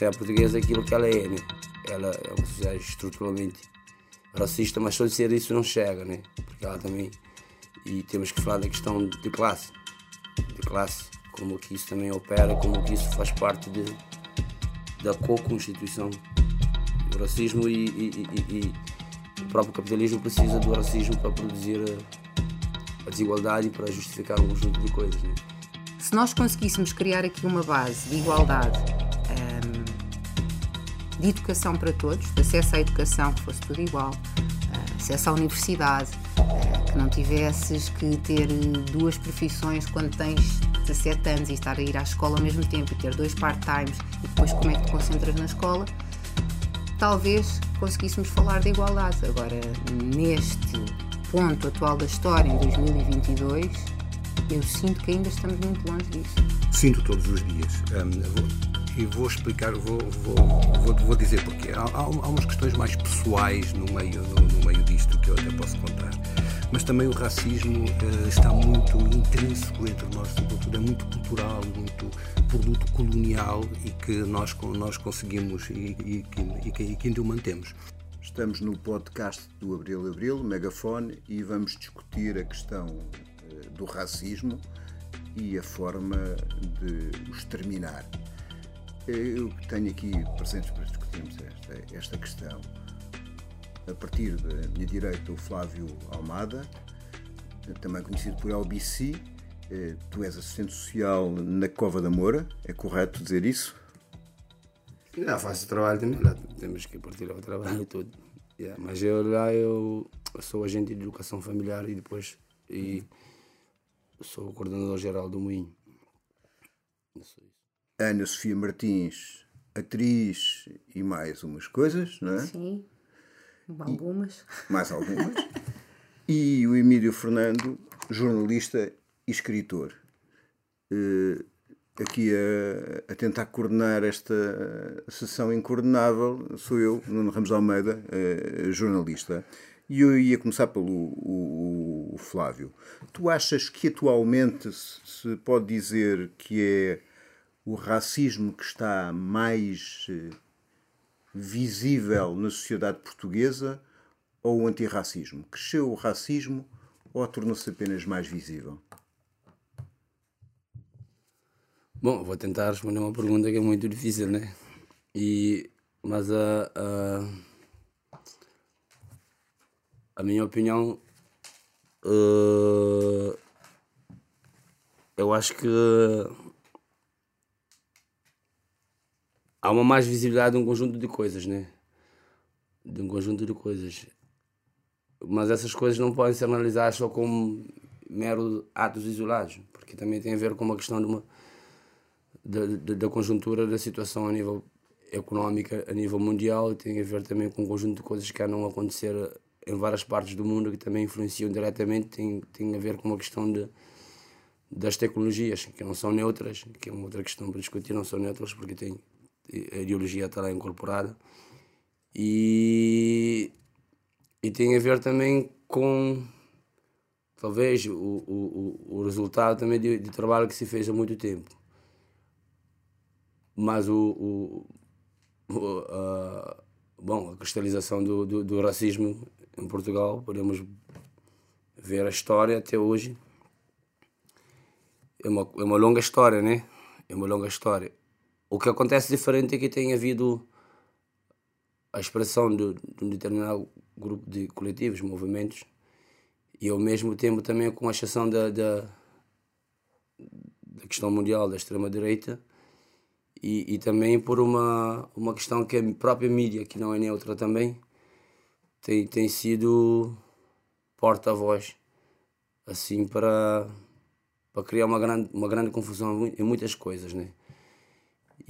sociedade portuguesa é aquilo que ela é, né? Ela é uma sociedade estruturalmente racista, mas só de ser isso não chega, né? Porque ela também. E temos que falar da questão de classe. De classe, como que isso também opera, como que isso faz parte de, da co-constituição. O racismo e, e, e, e, o próprio capitalismo precisa do racismo para produzir a, desigualdade e para justificar um conjunto de coisas. Né? Se nós conseguíssemos criar aqui uma base de igualdade, de educação para todos, de acesso à educação, que fosse tudo igual, acesso à universidade, uh, que não tivesses que ter duas profissões quando tens 17 anos e estar a ir à escola ao mesmo tempo e ter dois part-times e depois como é que te concentras na escola, talvez conseguíssemos falar de igualdade. Agora, neste ponto atual da história, em 2022, eu sinto que ainda estamos muito longe disso. Sinto todos os dias. Um, e vou explicar, vou, vou, vou, vou dizer porquê. Há, há, umas questões mais pessoais no meio, no, no, meio disto que eu até posso contar. Mas também o racismo uh, está muito intrínseco entre nós, sobretudo é muito cultural, muito produto colonial e que nós, nós conseguimos e, e, e, e que ainda o mantemos. Estamos no podcast do Abril Abril, Megafone, e vamos discutir a questão do racismo e a forma de o exterminar. Eu tenho aqui presentes para discutirmos esta, esta questão. A partir da minha direita, o Flávio Almada, também conhecido por LBC. Eh, tu és assistente social na Cova da Moura, é correto dizer isso? Não, faço trabalho também, lá temos que partilhar o trabalho todo. Yeah, mas eu lá eu, sou agente de educação familiar e depois e sou o coordenador-geral do Moinho. Ana Sofia Martins, atriz e mais umas coisas, não é? Sim, algumas. E, mais algumas. e o Emílio Fernando, jornalista e escritor. Uh, aqui a, a, tentar coordenar esta sessão incoordenável sou eu, Nuno Ramos Almeida, uh, jornalista. E eu ia começar pelo o, o Flávio. Tu achas que atualmente se pode dizer que é o racismo que está mais eh, visível na sociedade portuguesa ou o antirracismo? Cresceu o racismo ou tornou-se apenas mais visível? Bom, vou tentar responder uma pergunta que é muito difícil, né? E, mas a. Uh, uh a minha opinião, uh, eu acho que há uma mais visibilidade de um conjunto de coisas, né? De um conjunto de coisas. Mas essas coisas não podem ser analisadas só como mero atos isolados, porque também tem a ver com uma questão de uma, da, da, da conjuntura da situação a nível económica, a nível mundial, tem a ver também com um conjunto de coisas que não acontecer em várias partes do mundo que também influenciam diretamente tem, tem a ver com uma questão de, das tecnologias, que não são neutras, que é uma outra questão para discutir, não são neutras porque tem, a ideologia está lá incorporada. E, e tem a ver também com, talvez, o, o, o resultado também de, de trabalho que se fez há muito tempo. Mas o, o, o a, bom, a cristalização do, do, do racismo em Portugal, podemos ver a história até hoje. É uma, é uma longa história, né? É uma longa história. O que acontece diferente é que tem havido a expressão de, de um determinado grupo de coletivos, movimentos, e ao mesmo tempo também com a exceção da, da, da questão mundial da extrema-direita, e, e também por uma, uma questão que a própria mídia, que não é neutra também, tem, tem sido porta-voz assim para, para criar uma grande, uma grande confusão em muitas coisas, né?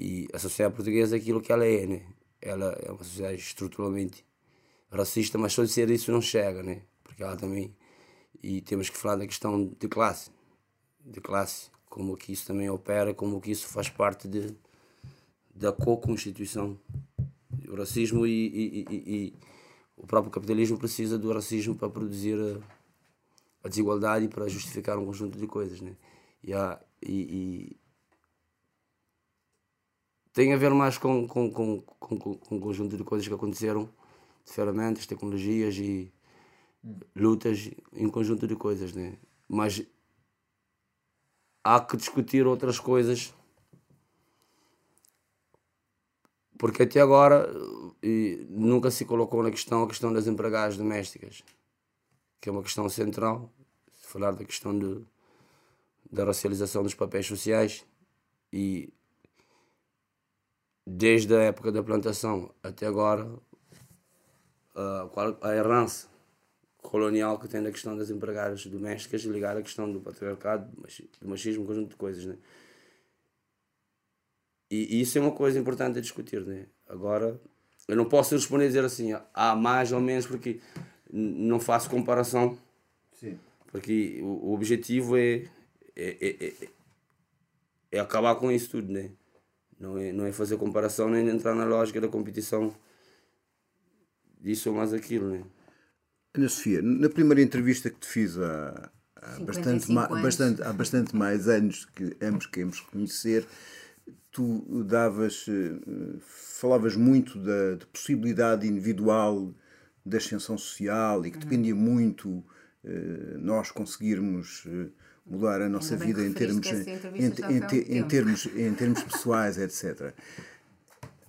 E a sociedade portuguesa é aquilo que ela é, né? Ela é uma sociedade estruturalmente racista, mas só de ser isso não chega, né? Porque ela também e temos que falar da questão de classe, de classe, como que isso também opera, como que isso faz parte de da co-constituição, o racismo e, e, e, e o próprio capitalismo precisa do racismo para produzir a, a desigualdade e para justificar um conjunto de coisas, né? E, há, e tem a ver mais com, com, com, com, com um conjunto de coisas que aconteceram, de ferramentas, tecnologias e lutas em conjunto de coisas, né? Mas há que discutir outras coisas porque até agora nunca se colocou na questão a questão das empregadas domésticas, que é uma questão central. Se falar da questão de, da racialização dos papéis sociais e desde a época da plantação até agora a, a herança colonial que tem da questão das empregadas domésticas ligada à questão do patriarcado, do machismo, um conjunto de coisas, né? E, e isso é uma coisa importante a discutir, né? Agora, eu não posso responder e dizer assim, há mais ou menos, porque não faço comparação. Sim. Porque o, o objetivo é, é, é, é, é acabar com isso tudo, né? Não é, não é fazer comparação nem entrar na lógica da competição disso ou mais aquilo, né? Ana Sofia, na primeira entrevista que te fiz há, há bastante, ma, bastante, há bastante mais anos que ambos queremos conhecer, tu davas, eh, falavas muito da, da possibilidade individual da ascensão social e que dependia muito eh, nós conseguirmos eh, mudar a nossa vida em termos, em, em, em, termos, em termos pessoais, etc.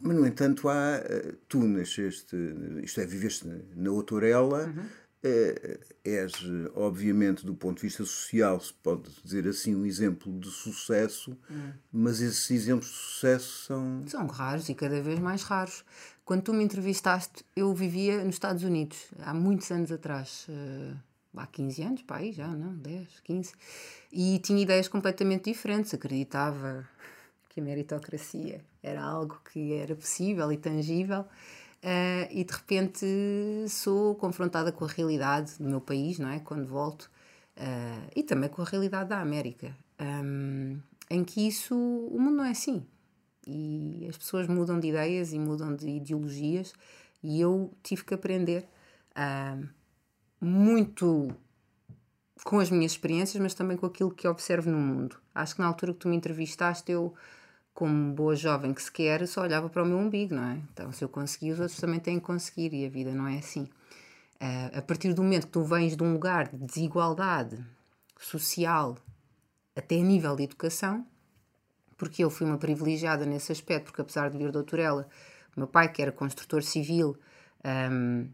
Mas, no entanto, há, eh, tu nasceste, isto é, viveste na Outorela, uhum. é, és, obviamente, do ponto de vista social, se pode dizer assim, um exemplo de sucesso, uhum. mas esses exemplos de sucesso são... São raros e cada vez mais raros. Quando tu me entrevistaste, eu vivia nos Estados Unidos, há muitos anos atrás, uh há 15 anos, pá, aí já, não, 10, 15, e tinha ideias completamente diferentes. Acreditava que a meritocracia era algo que era possível e tangível, uh, e de repente sou confrontada com a realidade do meu país, não é? Quando volto, uh, e também com a realidade da América, um, em que isso, o mundo não é assim. E as pessoas mudam de ideias e mudam de ideologias, e eu tive que aprender. Uh, muito com as minhas experiências, mas também com aquilo que observo no mundo. Acho que na altura que tu me entrevistaste, eu, como boa jovem que se quer, só olhava para o meu umbigo, não é? Então, se eu consegui, os outros também têm que conseguir, e a vida não é assim. Uh, a partir do momento que tu vens de um lugar de desigualdade social, até a nível de educação, porque eu fui uma privilegiada nesse aspecto, porque apesar de vir de Doutorela, o meu pai, que era construtor civil, um,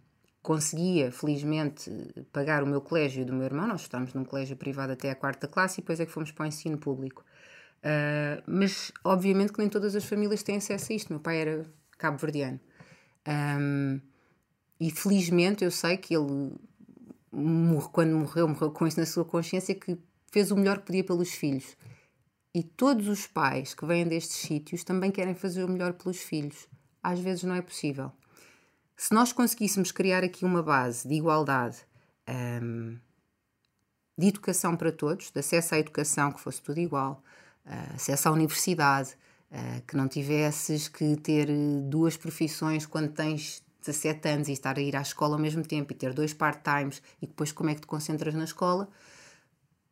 conseguia, felizmente, pagar o meu colégio e do meu irmão. Nós estávamos num colégio privado até a quarta classe e depois é que fomos para o ensino público. Uh, mas, obviamente, que nem todas as famílias têm acesso a isto. Meu pai era cabo-verdiano. Um, e, felizmente, eu sei que ele, quando morreu, morreu com isso na sua consciência, que fez o melhor que podia pelos filhos. E todos os pais que vêm destes sítios também querem fazer o melhor pelos filhos. Às vezes não é possível. Se nós conseguíssemos criar aqui uma base de igualdade, um, de educação para todos, de acesso à educação, que fosse tudo igual, uh, acesso à universidade, uh, que não tivesses que ter duas profissões quando tens 17 anos e estar a ir à escola ao mesmo tempo e ter dois part-times e depois como é que te concentras na escola,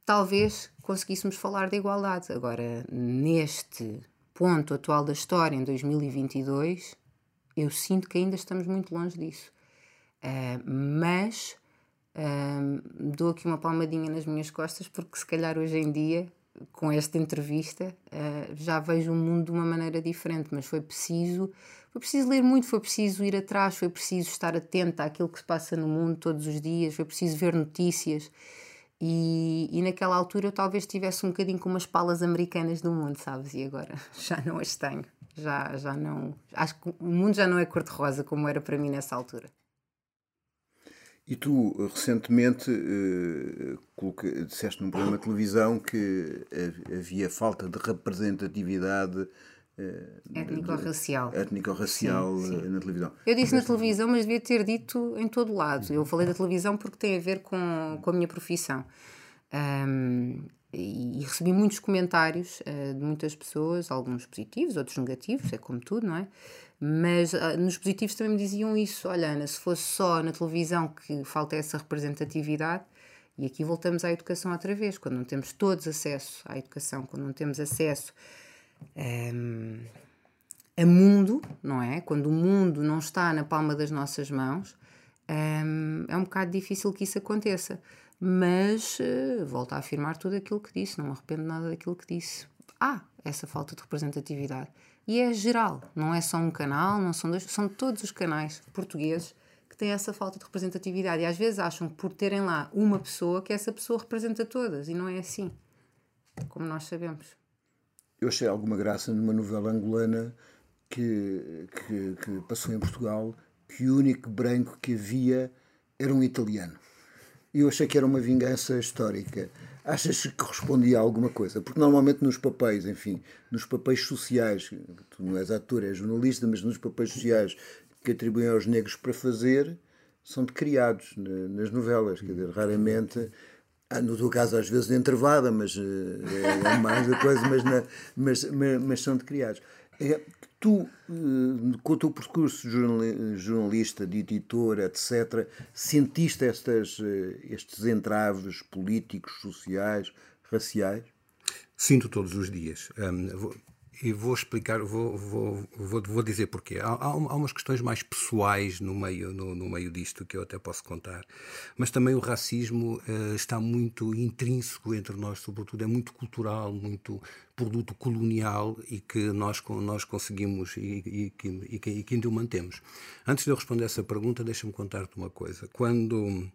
talvez conseguíssemos falar de igualdade. Agora, neste ponto atual da história, em 2022, eu sinto que ainda estamos muito longe disso. Uh, mas uh, dou aqui uma palmadinha nas minhas costas, porque se calhar hoje em dia, com esta entrevista, uh, já vejo o mundo de uma maneira diferente. Mas foi preciso, foi preciso ler muito, foi preciso ir atrás, foi preciso estar atenta àquilo que se passa no mundo todos os dias, foi preciso ver notícias. E, e naquela altura eu talvez tivesse um bocadinho com umas palas americanas do mundo, sabes? E agora já não as tenho já, já não. Acho que o mundo já não é cor-de-rosa como era para mim nessa altura. E tu, recentemente, uh, disseste num programa de televisão que havia falta de representatividade uh, étnico-racial étnico-racial eh, na televisão. Eu disse na televisão, mas devia ter dito em todo lado. Eu falei da televisão porque tem a ver com, com a minha profissão. Um, e, recebi muitos comentários uh, de muitas pessoas, alguns positivos, outros negativos, é como tudo, não é? Mas uh, nos positivos também me diziam isso: olha, Ana, se fosse só na televisão que falta essa representatividade, e aqui voltamos à educação outra vez, quando não temos todos acesso à educação, quando não temos acesso um, ehm, a mundo, não é? Quando o mundo não está na palma das nossas mãos, um, é um bocado difícil que isso aconteça. Mas uh, volto a afirmar tudo aquilo que disse, não me arrependo nada daquilo que disse. Há essa falta de representatividade. E é geral, não é só um canal, não são dois, são todos os canais portugueses que têm essa falta de representatividade. E às vezes acham que por terem lá uma pessoa, que essa pessoa representa todas. E não é assim, como nós sabemos. Eu achei alguma graça numa novela angolana que, que, que passou em Portugal que o único branco que havia era um italiano. E eu achei que era uma vingança histórica. Achas que correspondia a alguma coisa? Porque normalmente nos papéis, enfim, nos papéis sociais, tu não és ator, és jornalista, mas nos papéis sociais que atribuem aos negros para fazer, são de criados nas novelas. Quer dizer, raramente, ah, no teu caso às vezes entrevada, mas eh, é mais da coisa, mas, na, mas, mas, mas, são de criados. É, tu, eh, com o teu percurso de jornalista, de editor, etc., sentiste estas, eh, estes entraves políticos, sociais, raciais? Sinto todos os dias. E vou explicar, vou, vou, vou, vou dizer porquê. Há, há, umas questões mais pessoais no meio, no, no, meio disto que eu até posso contar, mas também o racismo uh, está muito intrínseco entre nós, sobretudo é muito cultural, muito produto colonial e que nós, nós conseguimos e, e, e, e que ainda o mantemos. Antes de eu responder essa pergunta, deixa-me contar-te uma coisa. Quando,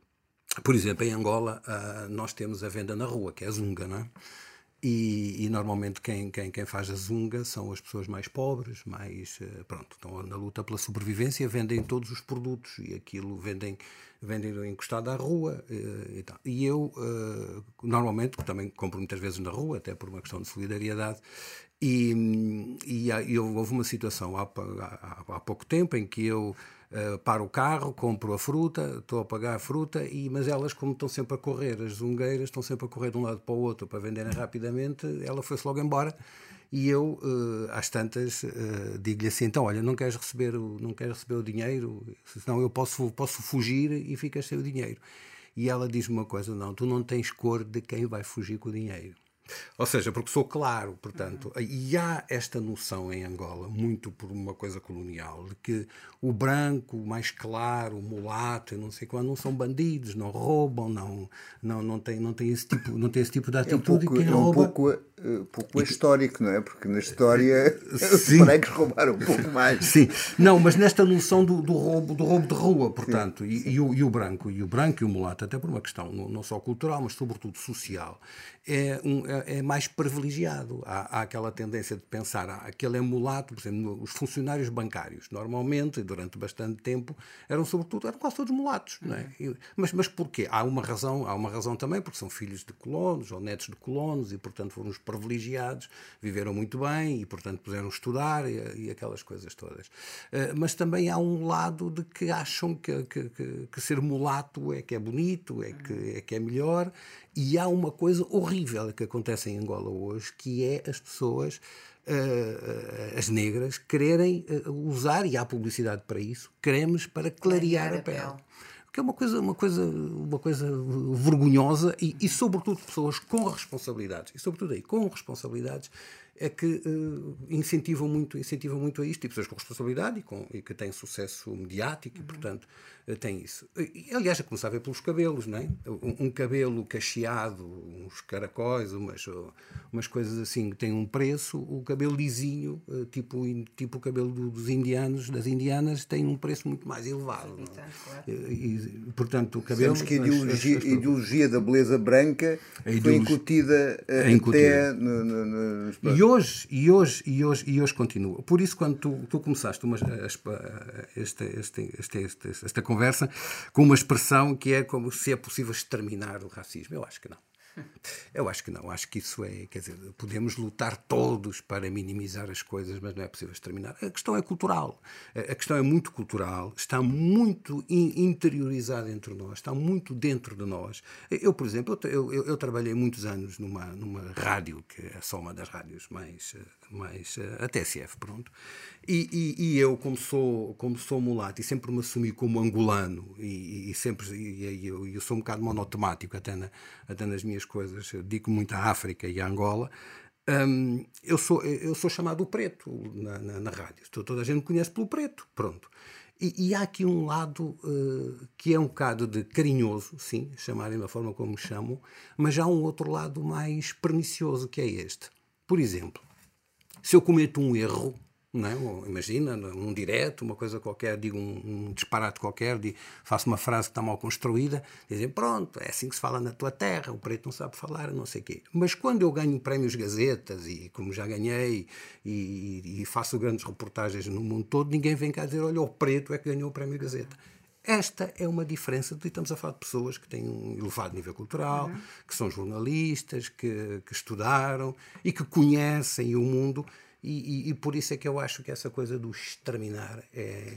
por exemplo, em Angola, uh, nós temos a venda na rua, que é a zunga, não é? E, e, normalmente quem, quem, quem faz a zunga são as pessoas mais pobres, mais eh, pronto, estão na luta pela sobrevivência, vendem todos os produtos e aquilo vendem, vendem encostado à rua eh, e tal. E eu, eh, normalmente, também compro muitas vezes na rua, até por uma questão de solidariedade, e, e, e houve uma situação há, há, há pouco tempo em que eu uh, paro o carro, compro a fruta, estou a pagar a fruta, e, mas elas, como estão sempre a correr, as zungueiras estão sempre a correr de um lado para o outro para venderem rapidamente, ela foi-se logo embora. E eu, uh, às tantas, uh, digo-lhe assim: então, olha, não queres receber o, não queres receber o dinheiro, senão eu posso, posso fugir e ficas sem o dinheiro. E ela diz-me uma coisa: não, tu não tens cor de quem vai fugir com o dinheiro. Ou seja, porque sou claro, portanto, e há esta noção em Angola, muito por uma coisa colonial, de que o branco, o mais claro, o mulato, não sei quando, não são bandidos, não roubam, não, não, não, tem, não, tem esse tipo, não tem esse tipo de atitude. É um pouco, é um pouco, uh, pouco histórico, não é? Porque na história os brancos roubaram um pouco mais. Sim, não, mas nesta noção do, do roubo, do roubo de rua, portanto, e, e, o, e o branco, e o branco e o mulato, até por uma questão não, não só cultural, mas sobretudo social, é, um, é, é mais privilegiado. Há, há, aquela tendência de pensar, ah, aquele é mulato, por exemplo, os funcionários bancários, normalmente, durante bastante tempo, eram sobretudo, eram quase todos mulatos. Não é? E, mas, mas porquê? Há uma razão, há uma razão também, porque são filhos de colonos ou netos de colonos e, portanto, foram os privilegiados, viveram muito bem e, portanto, puderam estudar e, e aquelas coisas todas. Uh, mas também há um lado de que acham que, que, que, que ser mulato é que é bonito, é que é, que é melhor e há uma coisa horrível que acontece em Angola hoje, que é as pessoas, uh, as negras, quererem uh, usar, e há publicidade para isso, cremes para clarear, a, pele. pele. Que é uma coisa, uma coisa, uma coisa vergonhosa e, e, sobretudo, pessoas com responsabilidades. E, sobretudo, aí, com responsabilidades, é que uh, incentivam muito incentivam muito a isto e pessoas com responsabilidade e, com, e que têm sucesso mediático e portanto uh, têm isso e, aliás a começar a ver pelos cabelos não é? um, um, cabelo cacheado uns caracóis umas umas coisas assim que têm um preço o cabelo lisinho uh, tipo tipo o cabelo do, dos indianos das indianas tem um preço muito mais elevado é? e, portanto o cabelo Sabemos que a ideologia, as, as, ideologia da beleza branca foi incutida, é até no, no, no, hoje, e hoje, e hoje, e hoje continua. Por isso, quando tu, tu começaste uma, esta, esta, esta, esta conversa com uma expressão que é como se é possível exterminar o racismo, eu acho que não. Eu acho que não, acho que isso é, quer dizer, podemos lutar todos para minimizar as coisas, mas não é possível exterminar. A questão é cultural, a questão é muito cultural, está muito interiorizada entre nós, está muito dentro de nós. Eu, por exemplo, eu, eu, eu trabalhei muitos anos numa, numa rádio, que é só uma das rádios mais, mais a TSF, pronto, e, e, e, eu, como sou, como sou mulato e sempre me assumi como angolano, e, e sempre e, eu, eu sou um bocado monotemático até, na, até nas minhas coisas, eu digo muito à África e à Angola, Um, eu, sou, eu sou chamado o preto na, na, na rádio. Toda a gente me conhece pelo preto. Pronto. E, e, há aqui um lado uh, que é um bocado de carinhoso, sim, chamarem da forma como me chamam, mas há um outro lado mais pernicioso que é este. Por exemplo, se eu cometo um erro, não é? imagina, num direto, uma coisa qualquer, digo um, um disparate qualquer, faço uma frase que está mal construída, dizem, pronto, é assim que se fala na tua terra, o preto não sabe falar, não sei o quê. Mas quando eu ganho prémios Gazetas, e como já ganhei, e, e, faço grandes reportagens no mundo todo, ninguém vem cá dizer, olha, o preto é que ganhou o prémio Gazeta. Esta é uma diferença, de, estamos a falar de pessoas que têm um elevado nível cultural, uhum. que são jornalistas, que, que estudaram e que conhecem o mundo e, e, e, por isso é que eu acho que essa coisa do exterminar é.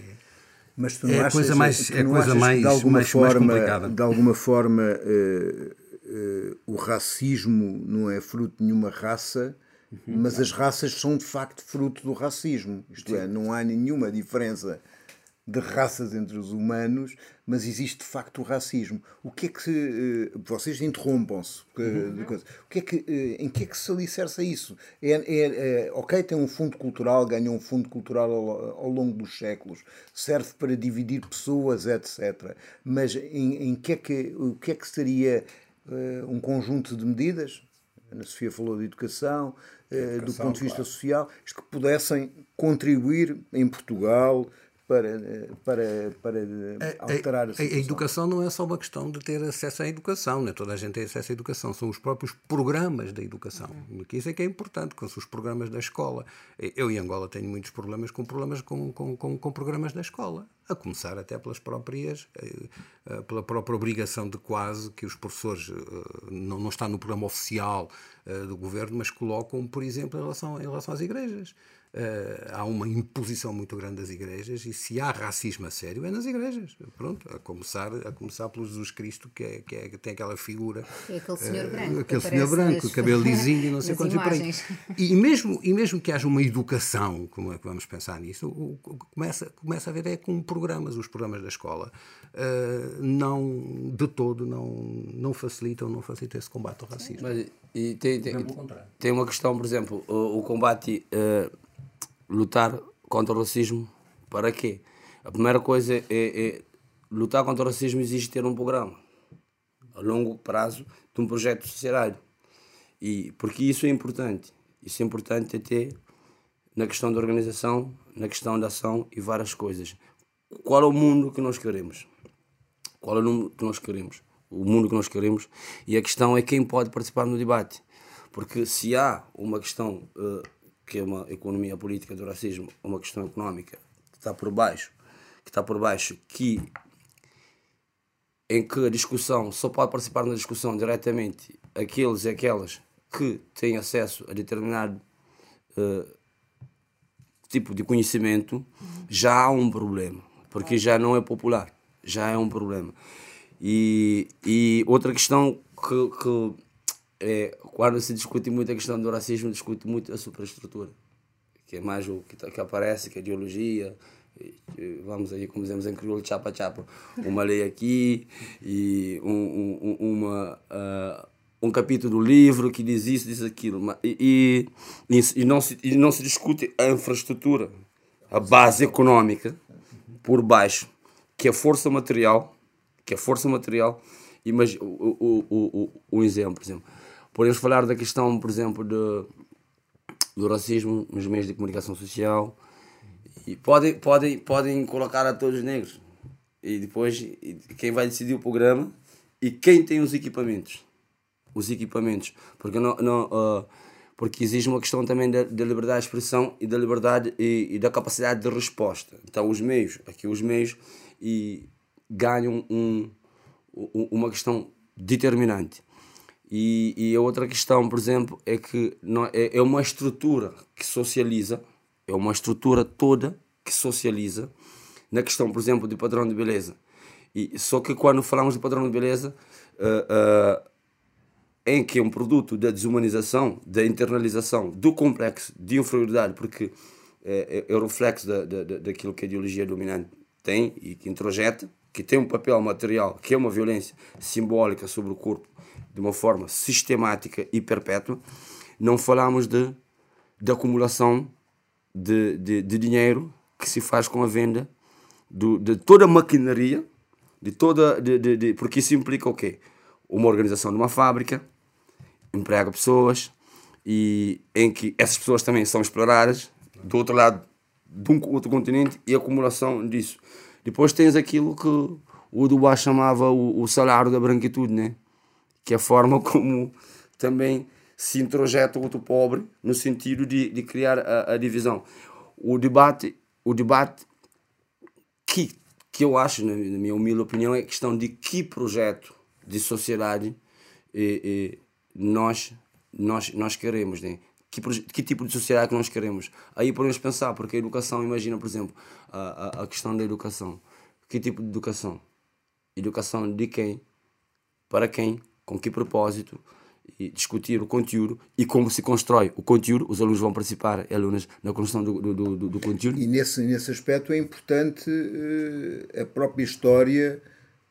Mas tu não é achas, coisa mais, é coisa mais, de alguma mais, forma, mais complicada. De alguma forma, uh, uh, o racismo não é fruto de nenhuma raça, uhum, mas as raças são de facto fruto do racismo. Isto Sim. é, não há nenhuma diferença de raças entre os humanos, mas existe de facto o racismo. O que é que uh, vocês interrompam-se? Uhum. O que é que, uh, em que é que se alicerça isso? É, é, é, ok, tem um fundo cultural, ganhou um fundo cultural ao, ao, longo dos séculos, serve para dividir pessoas, etc. Mas em, em que é que, o que é que seria uh, um conjunto de medidas? A Ana Sofia falou de educação, educação do ponto de vista claro. social, que pudessem contribuir em Portugal para, para, para alterar a, a, a, a educação não é só uma questão de ter acesso à educação, né? toda a gente tem acesso à educação, são os próprios programas da educação. Uhum. Isso é que é importante, com os programas da escola. Eu em Angola tenho muitos problemas com problemas com, com, com, com programas da escola, a começar até pelas próprias, eh, eh, pela própria obrigação de quase que os professores eh, não, não está no programa oficial do governo, mas colocam, por exemplo, em relação, em relação às igrejas. Uh, há uma imposição muito grande das igrejas e se há racismo a sério é nas igrejas. Pronto, a começar, a começar pelo Jesus Cristo, que, é, que, é, que tem aquela figura. É aquele senhor uh, branco. Aquele senhor branco, cabelo lisinho e não sei quantos e, e mesmo E mesmo que haja uma educação, como é que vamos pensar nisso, o, o, começa, começa a ver é com programas, os programas da escola, uh, não, de todo, não, não facilitam, não facilitam esse combate ao racismo. Mas, e tem, tem, tem uma questão, por exemplo, o, o combate lutar contra o racismo para quê? A primeira coisa é, é lutar contra o racismo exige ter um programa a longo prazo de um projeto societário. E porque isso é importante. Isso é importante até na questão da organização, na questão da ação e várias coisas. Qual é o mundo que nós queremos? Qual é o mundo que nós queremos? O mundo que nós queremos. E a questão é quem pode participar no debate. Porque se há uma questão uh, que é uma economia política do racismo, uma questão económica que está por baixo, que está por baixo, que em que a discussão só pode participar na discussão diretamente aqueles e aquelas que têm acesso a determinado uh, tipo de conhecimento, já há um problema, porque já não é popular, já é um problema. E, e outra questão que, que é, quando se discute muito a questão do racismo, discute muito a superestrutura, que é mais o que, que aparece, que é ideologia, vamos aí, como dizemos em crioulo, chapa-chapa, uma lei aqui e um, um, uma, uh, um capítulo do livro que diz isso, diz aquilo. E, e, e, não se, e não se discute a infraestrutura, a base econômica por baixo, que é força material, que é força material. Mas o, o, o, o, o exemplo, por exemplo, Podemos falar da questão, por exemplo, de, do racismo nos meios de comunicação social e podem, podem, podem colocar a todos os negros. E depois quem vai decidir o programa e quem tem os equipamentos. Os equipamentos. Porque, não, não, uh, porque existe uma questão também da, da liberdade de expressão e da liberdade e, e, da capacidade de resposta. Então os meios, aqui os meios, e ganham um, uma questão determinante. E, e a outra questão, por exemplo, é que não, é, é uma estrutura que socializa, é uma estrutura toda que socializa na questão, por exemplo, de padrão de beleza. E, só que quando falamos de padrão de beleza, uh, uh, em que é um produto da desumanização, da internalização, do complexo de inferioridade, porque é, é, é o reflexo da, da, daquilo que a ideologia dominante tem e que introjeta, que tem um papel material, que é uma violência simbólica sobre o corpo de uma forma sistemática e perpétua, não falamos de, de acumulação de, de, de dinheiro que se faz com a venda do, de toda a maquinaria, de toda, de, de, de, porque isso implica o quê? Uma organização de uma fábrica, emprega pessoas, e em que essas pessoas também são exploradas do outro lado de um outro continente e acumulação disso. Depois tens aquilo que o Dubois chamava o, o salário da branquitude, né? que é a forma como também se introjeta o outro pobre no sentido de, de criar a, a divisão. O debate, o debate que, que eu acho, na, minha humilde opinião, é a questão de que projeto de sociedade eh, eh, nós, nós, nós queremos, né? Que, que tipo de sociedade que nós queremos. Aí podemos pensar, porque a educação, imagina, por exemplo, a, a, a questão da educação. Que tipo de educação? Educação de quem? Para quem? Com que propósito? e discutir o conteúdo e como se constrói o conteúdo. Os alunos vão participar, alunas, na construção do, do, do, do conteúdo. E nesse, nesse aspecto é importante uh, a própria história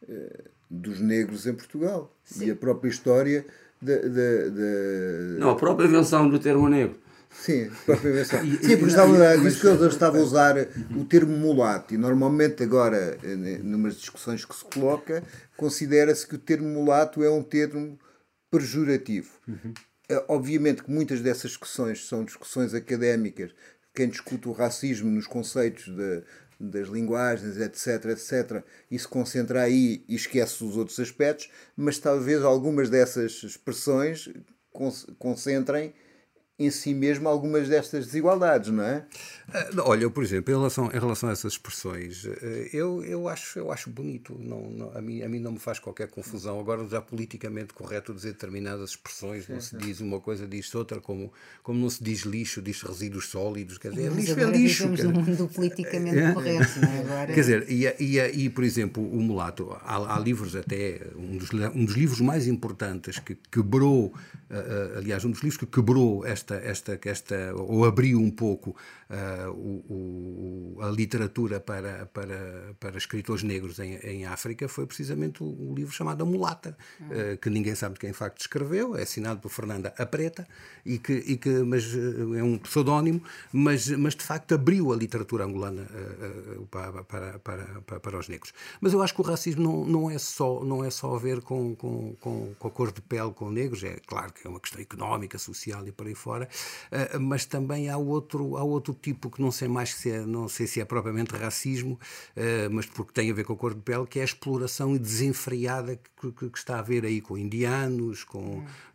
uh, dos negros em Portugal Sim. e a própria história da, da. Não, a própria invenção do termo negro. Sim, a própria invenção. Sim, porque estava, que eu estava a usar o termo mulato e normalmente agora, eh, numas discussões que se coloca, considera-se que o termo mulato é um termo pejorativo. Uhum. Obviamente que muitas dessas discussões são discussões académicas, quem discute o racismo nos conceitos de, das linguagens, etc, etc, e se concentra aí e esquece os outros aspectos, mas talvez algumas dessas expressões concentrem em si mesmo algumas destas desigualdades, não é? Ah, olha, eu, por exemplo, em relação, em relação a essas expressões, eh, eu, eu, acho, eu acho bonito, não, não, a, mim, a mim não me faz qualquer confusão. Agora, já politicamente correto dizer determinadas expressões, não se diz uma coisa, diz outra, como, como não se diz lixo, diz resíduos sólidos, quer dizer, lixo é lixo. Mas um mundo politicamente é. correto, não é? Agora... Quer dizer, e, e, e por exemplo, o Mulato, há, há livros até, um dos, um dos livros mais importantes que quebrou, uh, aliás, um dos livros que quebrou esta esta, esta, esta ou abriu um pouco uh, o, o, a literatura para, para, para escritores negros em, em África foi precisamente o, o livro chamado A Mulata, uh, que ninguém sabe de quem de facto escreveu, é assinado por Fernanda A Preta, e que, e que, mas uh, é um pseudónimo, mas, mas de facto abriu a literatura angolana para, para, para, para, os negros. Mas eu acho que o racismo não, não, é, só, não é só a ver com, com, com, com a cor de pele com negros, é claro que é uma questão económica, social e por aí fora, mas também há outro, há outro tipo que não sei mais se é, não sei se é propriamente racismo, uh, mas porque tem a ver com a cor de pele, que é a exploração desenfreada que, que, que está a haver aí com indianos, com,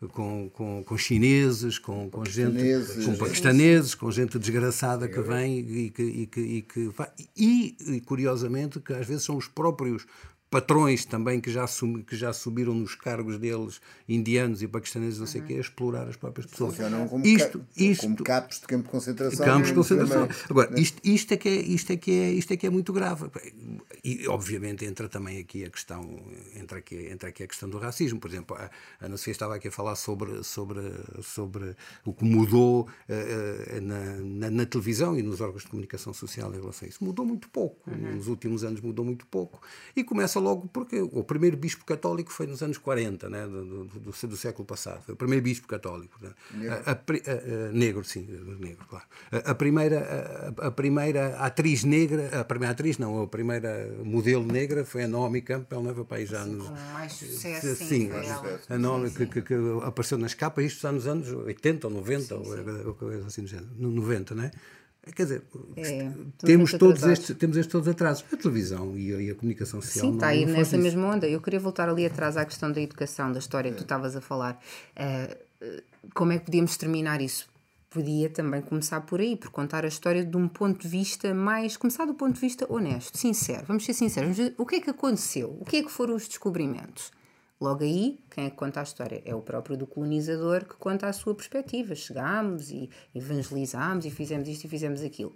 hum. com, com, com, chineses, com, com gente, com paquistaneses, com gente desgraçada que vem e que, e que, e que e, e curiosamente que às vezes são os próprios patrões também que já, assumi, que já subiram nos cargos deles, indianos e paquistaneses, não sei o uhum. quê, a explorar as próprias pessoas. Funcionam como, isto, isto, como campos de campo de concentração. Campos de concentração. Agora, isto, isto, é que é, isto, é que é, isto é que é muito grave. E, obviamente, entra também aqui a questão, entra aqui, entra aqui a questão do racismo. Por exemplo, a Ana Sofia estava aqui a falar sobre, sobre, sobre o que mudou uh, na, na, na, televisão e nos órgãos de comunicação social em relação a isso. Mudou muito pouco. Uhum. Nos últimos anos mudou muito pouco. E começa começa logo porque o primeiro bispo católico foi nos anos 40 né, do, do, do, do século passado. Foi o primeiro bispo católico. Negro, a, a, a, negro sim, negro, claro. A, primeira, a, primeira atriz negra, a primeira atriz não, a primeira modelo negra foi a Naomi Campbell, não é? Para já sim, nos, com mais sucesso, sim, sim, a Naomi que, que, que, apareceu nas capas, isto está nos anos 80 ou 90, sim, ou coisa assim do género, no 90, não é? Quer dizer, é, temos, todos estes, temos estes todos atrasos. A televisão e a, e a comunicação social. Sim, está aí nessa isso. mesma onda. Eu queria voltar ali atrás à questão da educação, da história que tu estavas a falar. Uh, como é que podíamos terminar isso? Podia também começar por aí, por contar a história de um ponto de vista mais. começar do ponto de vista honesto, sincero. Vamos ser sinceros. Vamos ver, o que é que aconteceu? O que é que foram os descobrimentos? Logo aí, quem é que conta a história? É o próprio do colonizador que conta a sua perspectiva. Chegámos e evangelizámos e fizemos isto e fizemos aquilo.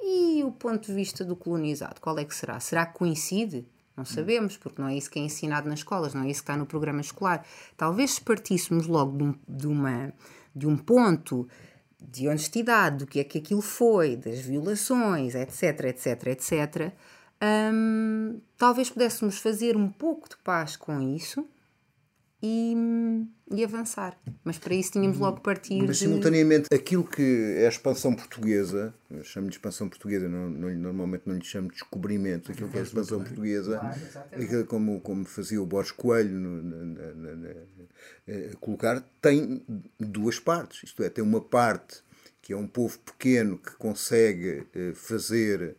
E o ponto de vista do colonizado, qual é que será? Será que coincide? Não sabemos, porque não é isso que é ensinado nas escolas, não é isso que está no programa escolar. Talvez se partíssemos logo de, um, de, uma, de um ponto de honestidade, do que é que aquilo foi, das violações, etc, etc, etc, hum, talvez pudéssemos fazer um pouco de paz com isso e, e avançar. Mas para isso tínhamos logo que partir. Mas de- simultaneamente aquilo que é a expansão portuguesa, eu chamo de expansão portuguesa, não, não- normalmente não lhe chamo de descobrimento, aquilo que é a expansão portuguesa, aquilo como, como fazia o Borges Coelho no- na- na- na- eh, a colocar, tem duas partes. Isto é, tem uma parte que é um povo pequeno que consegue eh, fazer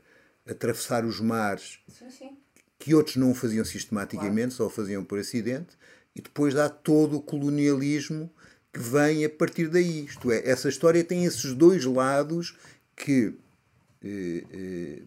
atravessar os mares Sim, sim. que outros não o faziam sistematicamente, só o faziam por acidente, e depois dá todo o colonialismo que vem a partir daí. Isto é, essa história tem esses dois lados que eh, eh,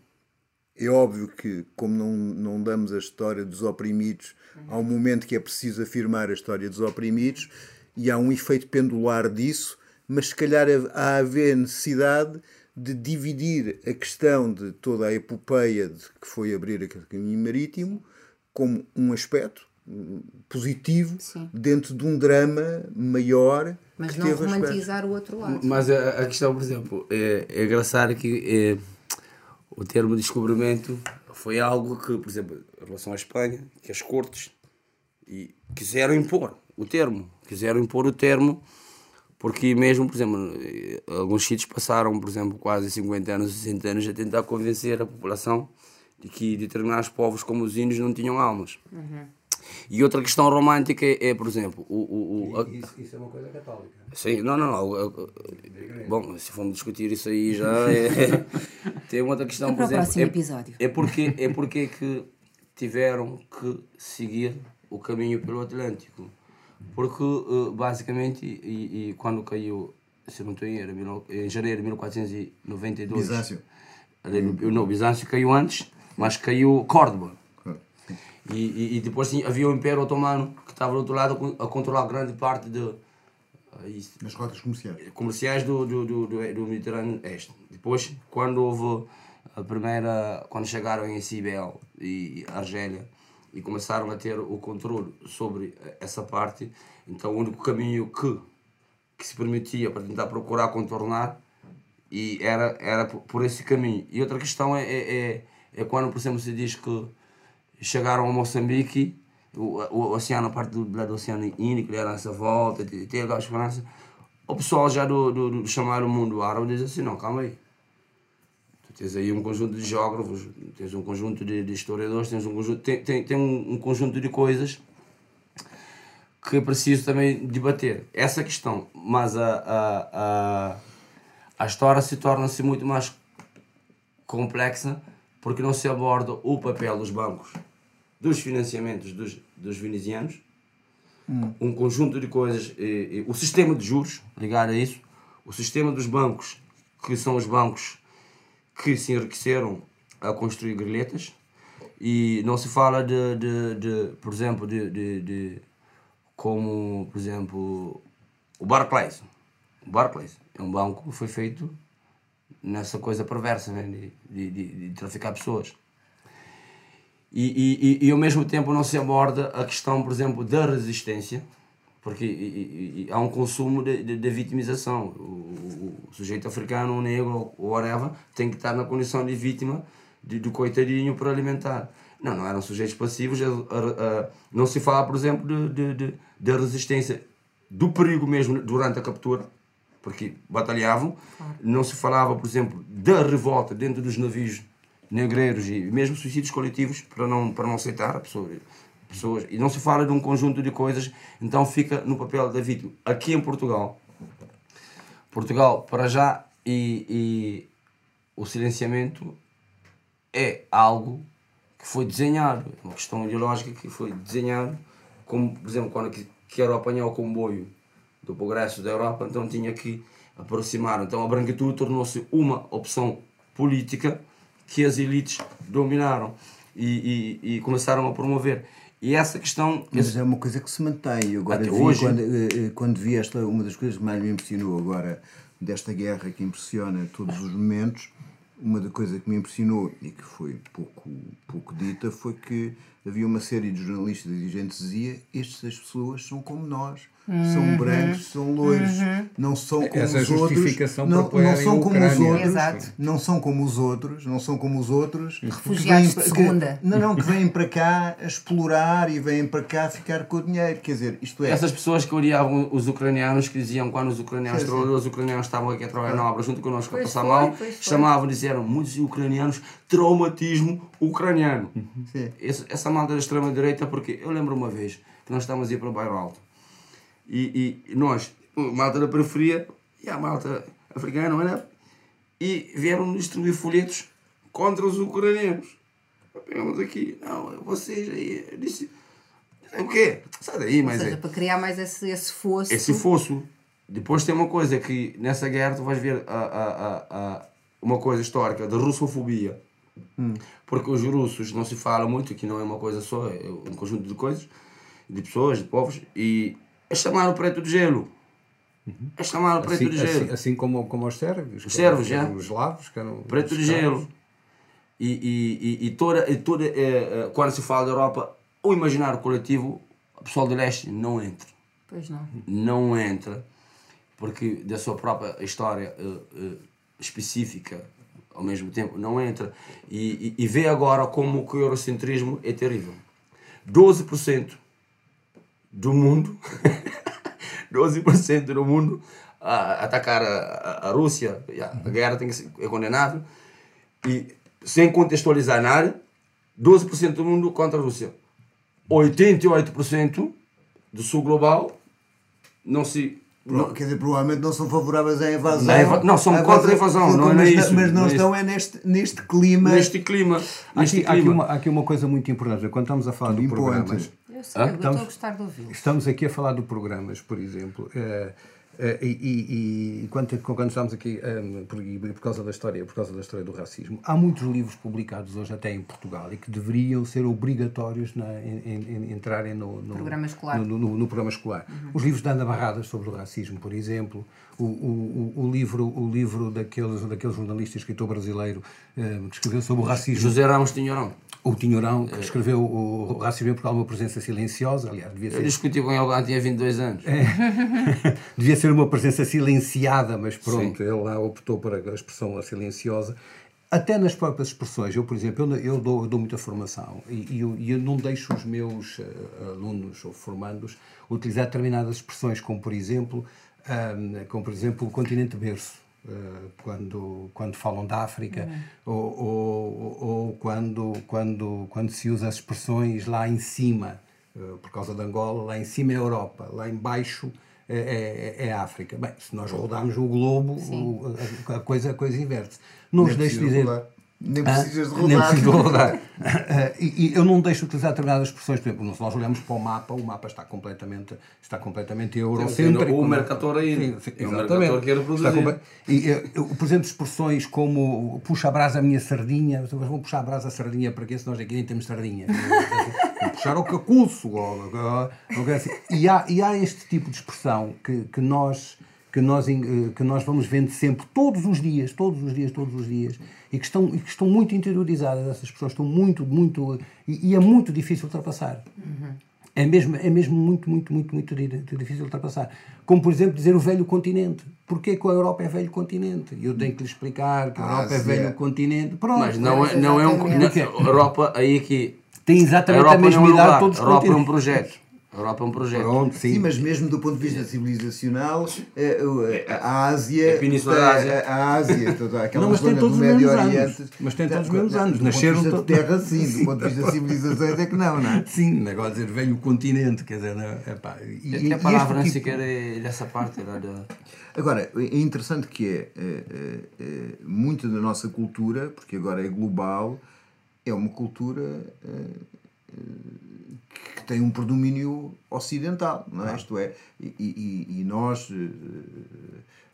é óbvio que, como não, não damos a história dos oprimidos, há um momento que é preciso afirmar a história dos oprimidos e há um efeito pendular disso, mas se calhar há a haver necessidade de dividir a questão de toda a epopeia de que foi abrir aquele caminho marítimo como um aspecto positivo Sim. dentro de um drama maior Mas que não teve romantizar o outro lado. Mas a, a questão, por exemplo, é, é engraçado que é, o termo descobrimento foi algo que, por exemplo, em relação à Espanha, que as cortes e quiseram impor o termo, quiseram impor o termo, porque mesmo, por exemplo, alguns sítios passaram, por exemplo, quase 50 anos, 60 anos a tentar convencer a população de que determinados povos como os índios não tinham almas. E outra questão romântica é, é, por exemplo, o, o, o- a- Isso, isso é uma coisa católica. Sim, não, não, não. Bom, se formos discutir isso aí já é. Tem outra questão, por para o exemplo. próximo é, episódio. É porque, é porque que tiveram que seguir o caminho pelo Atlântico. Porque, eh, basicamente, e, e quando caiu, se eu não estou em erro, em janeiro de 1492. Bizâncio. Não, Bizâncio caiu antes, mas caiu Córdoba. E, e, e depois sim, havia o Império Otomano que estava do outro lado a con- a controlar grande parte de, ah, isso, Nas rotas comerciais. comerciais do, do, do, do, Mediterrâneo Este. Depois, quando houve a primeira, quando chegaram em Cibel e Argélia e começaram a ter o controle sobre essa parte, então o único caminho que, que se permitia para tentar procurar contornar e era, era por, por esse caminho. E outra questão é, é, é, é quando, por exemplo, se diz que chegaram a Moçambique, o, o, oceano, a parte do, do Oceano Índico, era essa volta, tem aquela esperança. O pessoal já do, do, do chamar o mundo árabe diz assim, não, calma aí. Tu tens aí um conjunto de geógrafos, tens um conjunto de, de historiadores, tens um conjunto, tem, tem, tem um, um conjunto de coisas que é preciso também debater. Essa questão, mas a, a, a, a história se torna-se muito mais complexa porque não se aborda o papel dos bancos, dos financiamentos dos, dos venezianos, um conjunto de coisas, e, e o sistema de juros ligado a isso, o sistema dos bancos, que são os bancos que se enriqueceram a construir grelhetas, e não se fala de, de, de por exemplo, de, de, de como, por exemplo, o Barclays. O Barclays é um banco que foi feito nessa coisa perversa né? de, de, de traficar pessoas. E, e, e, e ao mesmo tempo não se aborda a questão, por exemplo, da resistência, porque e- há um consumo de, de, de vitimização. O, o- o sujeito africano, o negro ou whatever, tem que estar na condição de vítima de, do coitadinho para alimentar. Não, não eram sujeitos passivos. a- a- a- não se fala, por exemplo, de, de, de, da resistência, do perigo mesmo durante a captura, porque batalhavam. Não se falava, por exemplo, da revolta dentro dos navios negreiros e mesmo suicídios coletivos para não, para não aceitar a pessoa, pessoas. E não se fala de um conjunto de coisas, então fica no papel da vítima. Aqui em Portugal, Portugal, para já, e, e o silenciamento é algo que foi desenhado, é uma questão ideológica que foi desenhado, como, por exemplo, quando que- quero apanhar o comboio do progresso da Europa, então tinha que aproximar. Então a branquitude tornou-se uma opção política que as elites dominaram e, e, e começaram a promover. E essa questão. Mas é uma coisa que se mantém. Eu agora vi, hoje. Quando, eh, eh, quando vi esta, uma das coisas que mais me impressionou agora desta guerra que impressiona todos os momentos, uma da coisa que me impressionou e que foi pouco, pouco dita foi que havia uma série de jornalistas e que dizia estas pessoas são como nós, são brancos, são loiros, não são como Essa os outros, justificação não, não são a como os outros, Exato. não são como os outros, não são como os outros, Refugiados de segunda. que- não, não, que vêm para cá a explorar e vêm para cá ficar com o dinheiro, quer dizer, isto é, Essas pessoas que odiavam os ucranianos, que diziam quando os ucranianos, trabalhadores ucranianos estavam aqui a trabalhar na obra junto connosco a Pois passar foi, mal, chamavam e disseram muitos ucranianos traumatismo ucraniano. Esse- essa malta da extrema-direita, porque eu lembro uma vez que nós estávamos a ir para o bairro alto e, e nós, malta da periferia, e a malta africana, não é? E vieram nos distribuir folhetos contra os ucranianos. Pegamos aqui, não, vocês aí, disse, o quê? Sai daí, Ou mas seja, é. para criar mais esse, esse fosso. Esse fosso. Depois tem uma coisa que nessa guerra tu vais ver a, a, a, a- uma coisa histórica da russofobia. Porque os russos não se fala muito, que não é uma coisa só, é um conjunto de coisas, de pessoas, de povos, e é chamar o preto de gelo. É chamar o preto Assim, de gelo. assim, assim como, como os sérvios. Os sérvios, já. Os eslavos, que eram preto os de gelo. E, e, e, e toda, e toda eh, quando se fala da Europa, o imaginário coletivo, o pessoal do leste não entra. Pois não. não entra, porque da sua própria história eh, eh, específica, ao mesmo tempo, não entra. E, e, e vê agora como que o eurocentrismo é terrível. 12% do mundo, 12% do mundo a atacar a, a, Rússia, yeah, a guerra tem que ser, é condenável, e sem contextualizar nada, 12% do mundo contra a Rússia. 88% do sul global não se. Não, quer dizer, provavelmente não são favoráveis à invasão. Inva- não, são contra a invasão, não é mas, isso, Mas não não é estão é neste, neste clima. Neste clima. Há Neste aqui, há, aqui clima. uma, há aqui uma coisa muito importante. Quando estamos a falar do Imponente. programas, Eu sei, eu estou a gostar de ouvi-lo. Estamos aqui a falar de programas, por exemplo, eh, eh, e, e, e quando, quando estamos aqui, eh, por, e por causa da história, por causa da história do racismo, há muitos livros publicados hoje até em Portugal e que deveriam ser obrigatórios na, em, em- em entrarem no, no Programa escolar. No, no- no programa escolar. Os livros da Ana Barradas sobre o racismo, por exemplo, o, o, o, livro, o livro daqueles, daquele jornalista e escritor brasileiro eh, que escreveu sobre o racismo. José Ramos Tinhorão. O Tinhorão, que escreveu o Racismo em Portugal, uma presença silenciosa, aliás, devia Eu ser discuti com ele quando tinha 22 anos. Devia ser uma presença silenciada, mas pronto, ele lá optou por a expressão silenciosa. Até nas próprias expressões, eu, por exemplo, eu, eu dou, eu dou muita formação e, e eu, eu não deixo os meus eh, alunos ou formandos utilizar determinadas expressões, como por exemplo, ahm, como por exemplo o continente berço. Eh, quando, quando falam da África ou, ou, ou quando, quando, quando se usa as expressões lá em cima, eh, por causa de Angola, lá em cima é a Europa, lá em baixo é, é, é a África. Bem, se nós rodarmos o globo, o- a, a coisa, a coisa inverte-se. Não deixo precisas dizer. rodar. Nem precisas de Nem rodar. preciso de rodar. Ah, e, e eu não deixo de utilizar determinadas expressões. Por exemplo, se nós olhamos para o mapa, o mapa está completamente, está completamente eurocêntrico. o Mercator aí. Sim, sim, É o exatamente. Mercator produzir. Está comple- e, eh, eu, por exemplo, expressões como puxa a brasa a minha sardinha, mas vão puxar a brasa a sardinha para quê? Se nós aqui nem temos sardinha. Vão puxar ao cacuço. Ou, ou- ou assim. e, há, e há este tipo de expressão que, que nós que nós, eh, que nós vamos vendo sempre, todos os dias, todos os dias, todos os dias, e que estão, e que estão muito interiorizadas, essas pessoas estão muito, muito, e, e é muito difícil ultrapassar. É mesmo, é mesmo muito, muito, muito, muito di- difícil ultrapassar. Como, por exemplo, dizer o velho continente. Porquê que a Europa é velho continente? E eu tenho que lhe explicar que a Europa é Ásia. velho continente. Pronto. Mas não é, não é um. Não- a Europa, aí que. Tem A exatamente a não é mesma idade todos A os Europa é um continentes. projeto. A Europa é um projeto. Pronto, sim. Sim, mas mesmo do ponto de vista civilizacional, eh, o- a Ásia. A Península tem- da Ásia. A Ásia, toda aquela Não, mas tem zona todos do os Médio mesmos Oriente. anos. Mas tem todos os mesmos do anos. ponto de Nasceram vista de terra, sim. Do ponto de vista de civilizações é que não, não é? Sim, agora dizer velho continente, quer dizer, não, epá, e, a palavra nem este sequer é dessa parte, era da. Agora, é interessante que é, é, é, é, muita da nossa cultura, porque agora é global, é uma cultura é, é, que tem um predomínio ocidental, não é? Isto é, e, e- e nós,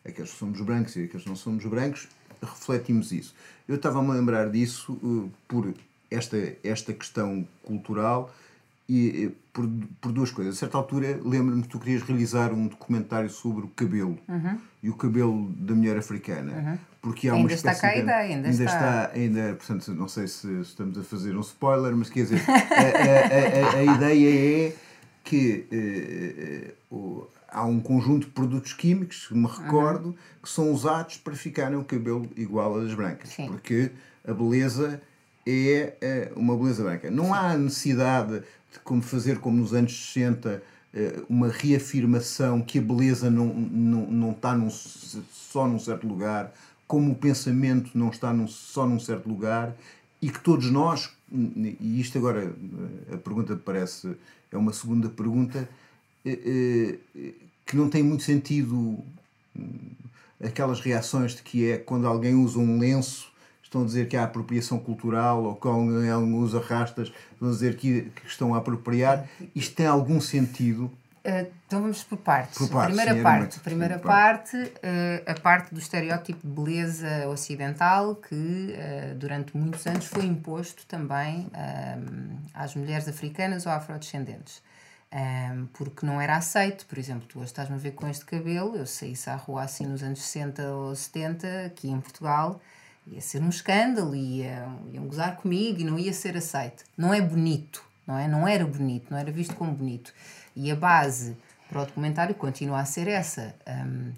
é, aqueles que somos brancos e aqueles que não somos brancos, refletimos isso. Eu estava-me a lembrar disso eh, por esta, esta questão cultural e eh, por, por duas coisas. A certa altura, lembro-me que tu querias realizar um documentário sobre o cabelo e o cabelo da mulher africana. Porque há uma Ainda está espécie cá a de- ideia, ainda está. está. Ainda, portanto, não sei se estamos a fazer um spoiler, mas quer dizer, a, a- a- a- ideia é que eh, o- há um conjunto de produtos químicos, me recordo, uhum. que são usados para ficarem o cabelo igual às brancas. Sim. Porque a beleza é, é uma beleza branca. Não há necessidade de como fazer como nos anos 60 eh, uma reafirmação que a beleza não, não, não está num, só num certo lugar, como o pensamento não está num, só num certo lugar e que todos nós, e isto agora a pergunta parece, é uma segunda pergunta, eh, eh, que não tem muito sentido hum, aquelas reações de que é quando alguém usa um lenço estão a dizer que há apropriação cultural ou quando alguém usa rastas estão a dizer que estão a apropriar. Isto tem algum sentido Uh, então vamos por partes. Por partes primeira sim, parte, primeira parte, uh, a parte do estereótipo de beleza ocidental que uh, durante muitos anos foi imposto também às mulheres africanas ou afrodescendentes. Um, porque não era aceito, por exemplo, tu hoje estás-me a ver com este cabelo, eu saísse à rua assim nos anos 60 ou 70, aqui em Portugal, ia ser um escândalo, ia, iam gozar comigo e não ia ser aceito. Não é bonito, não é? Não era bonito, não era visto como bonito. E a base para o documentário continua a ser essa: um,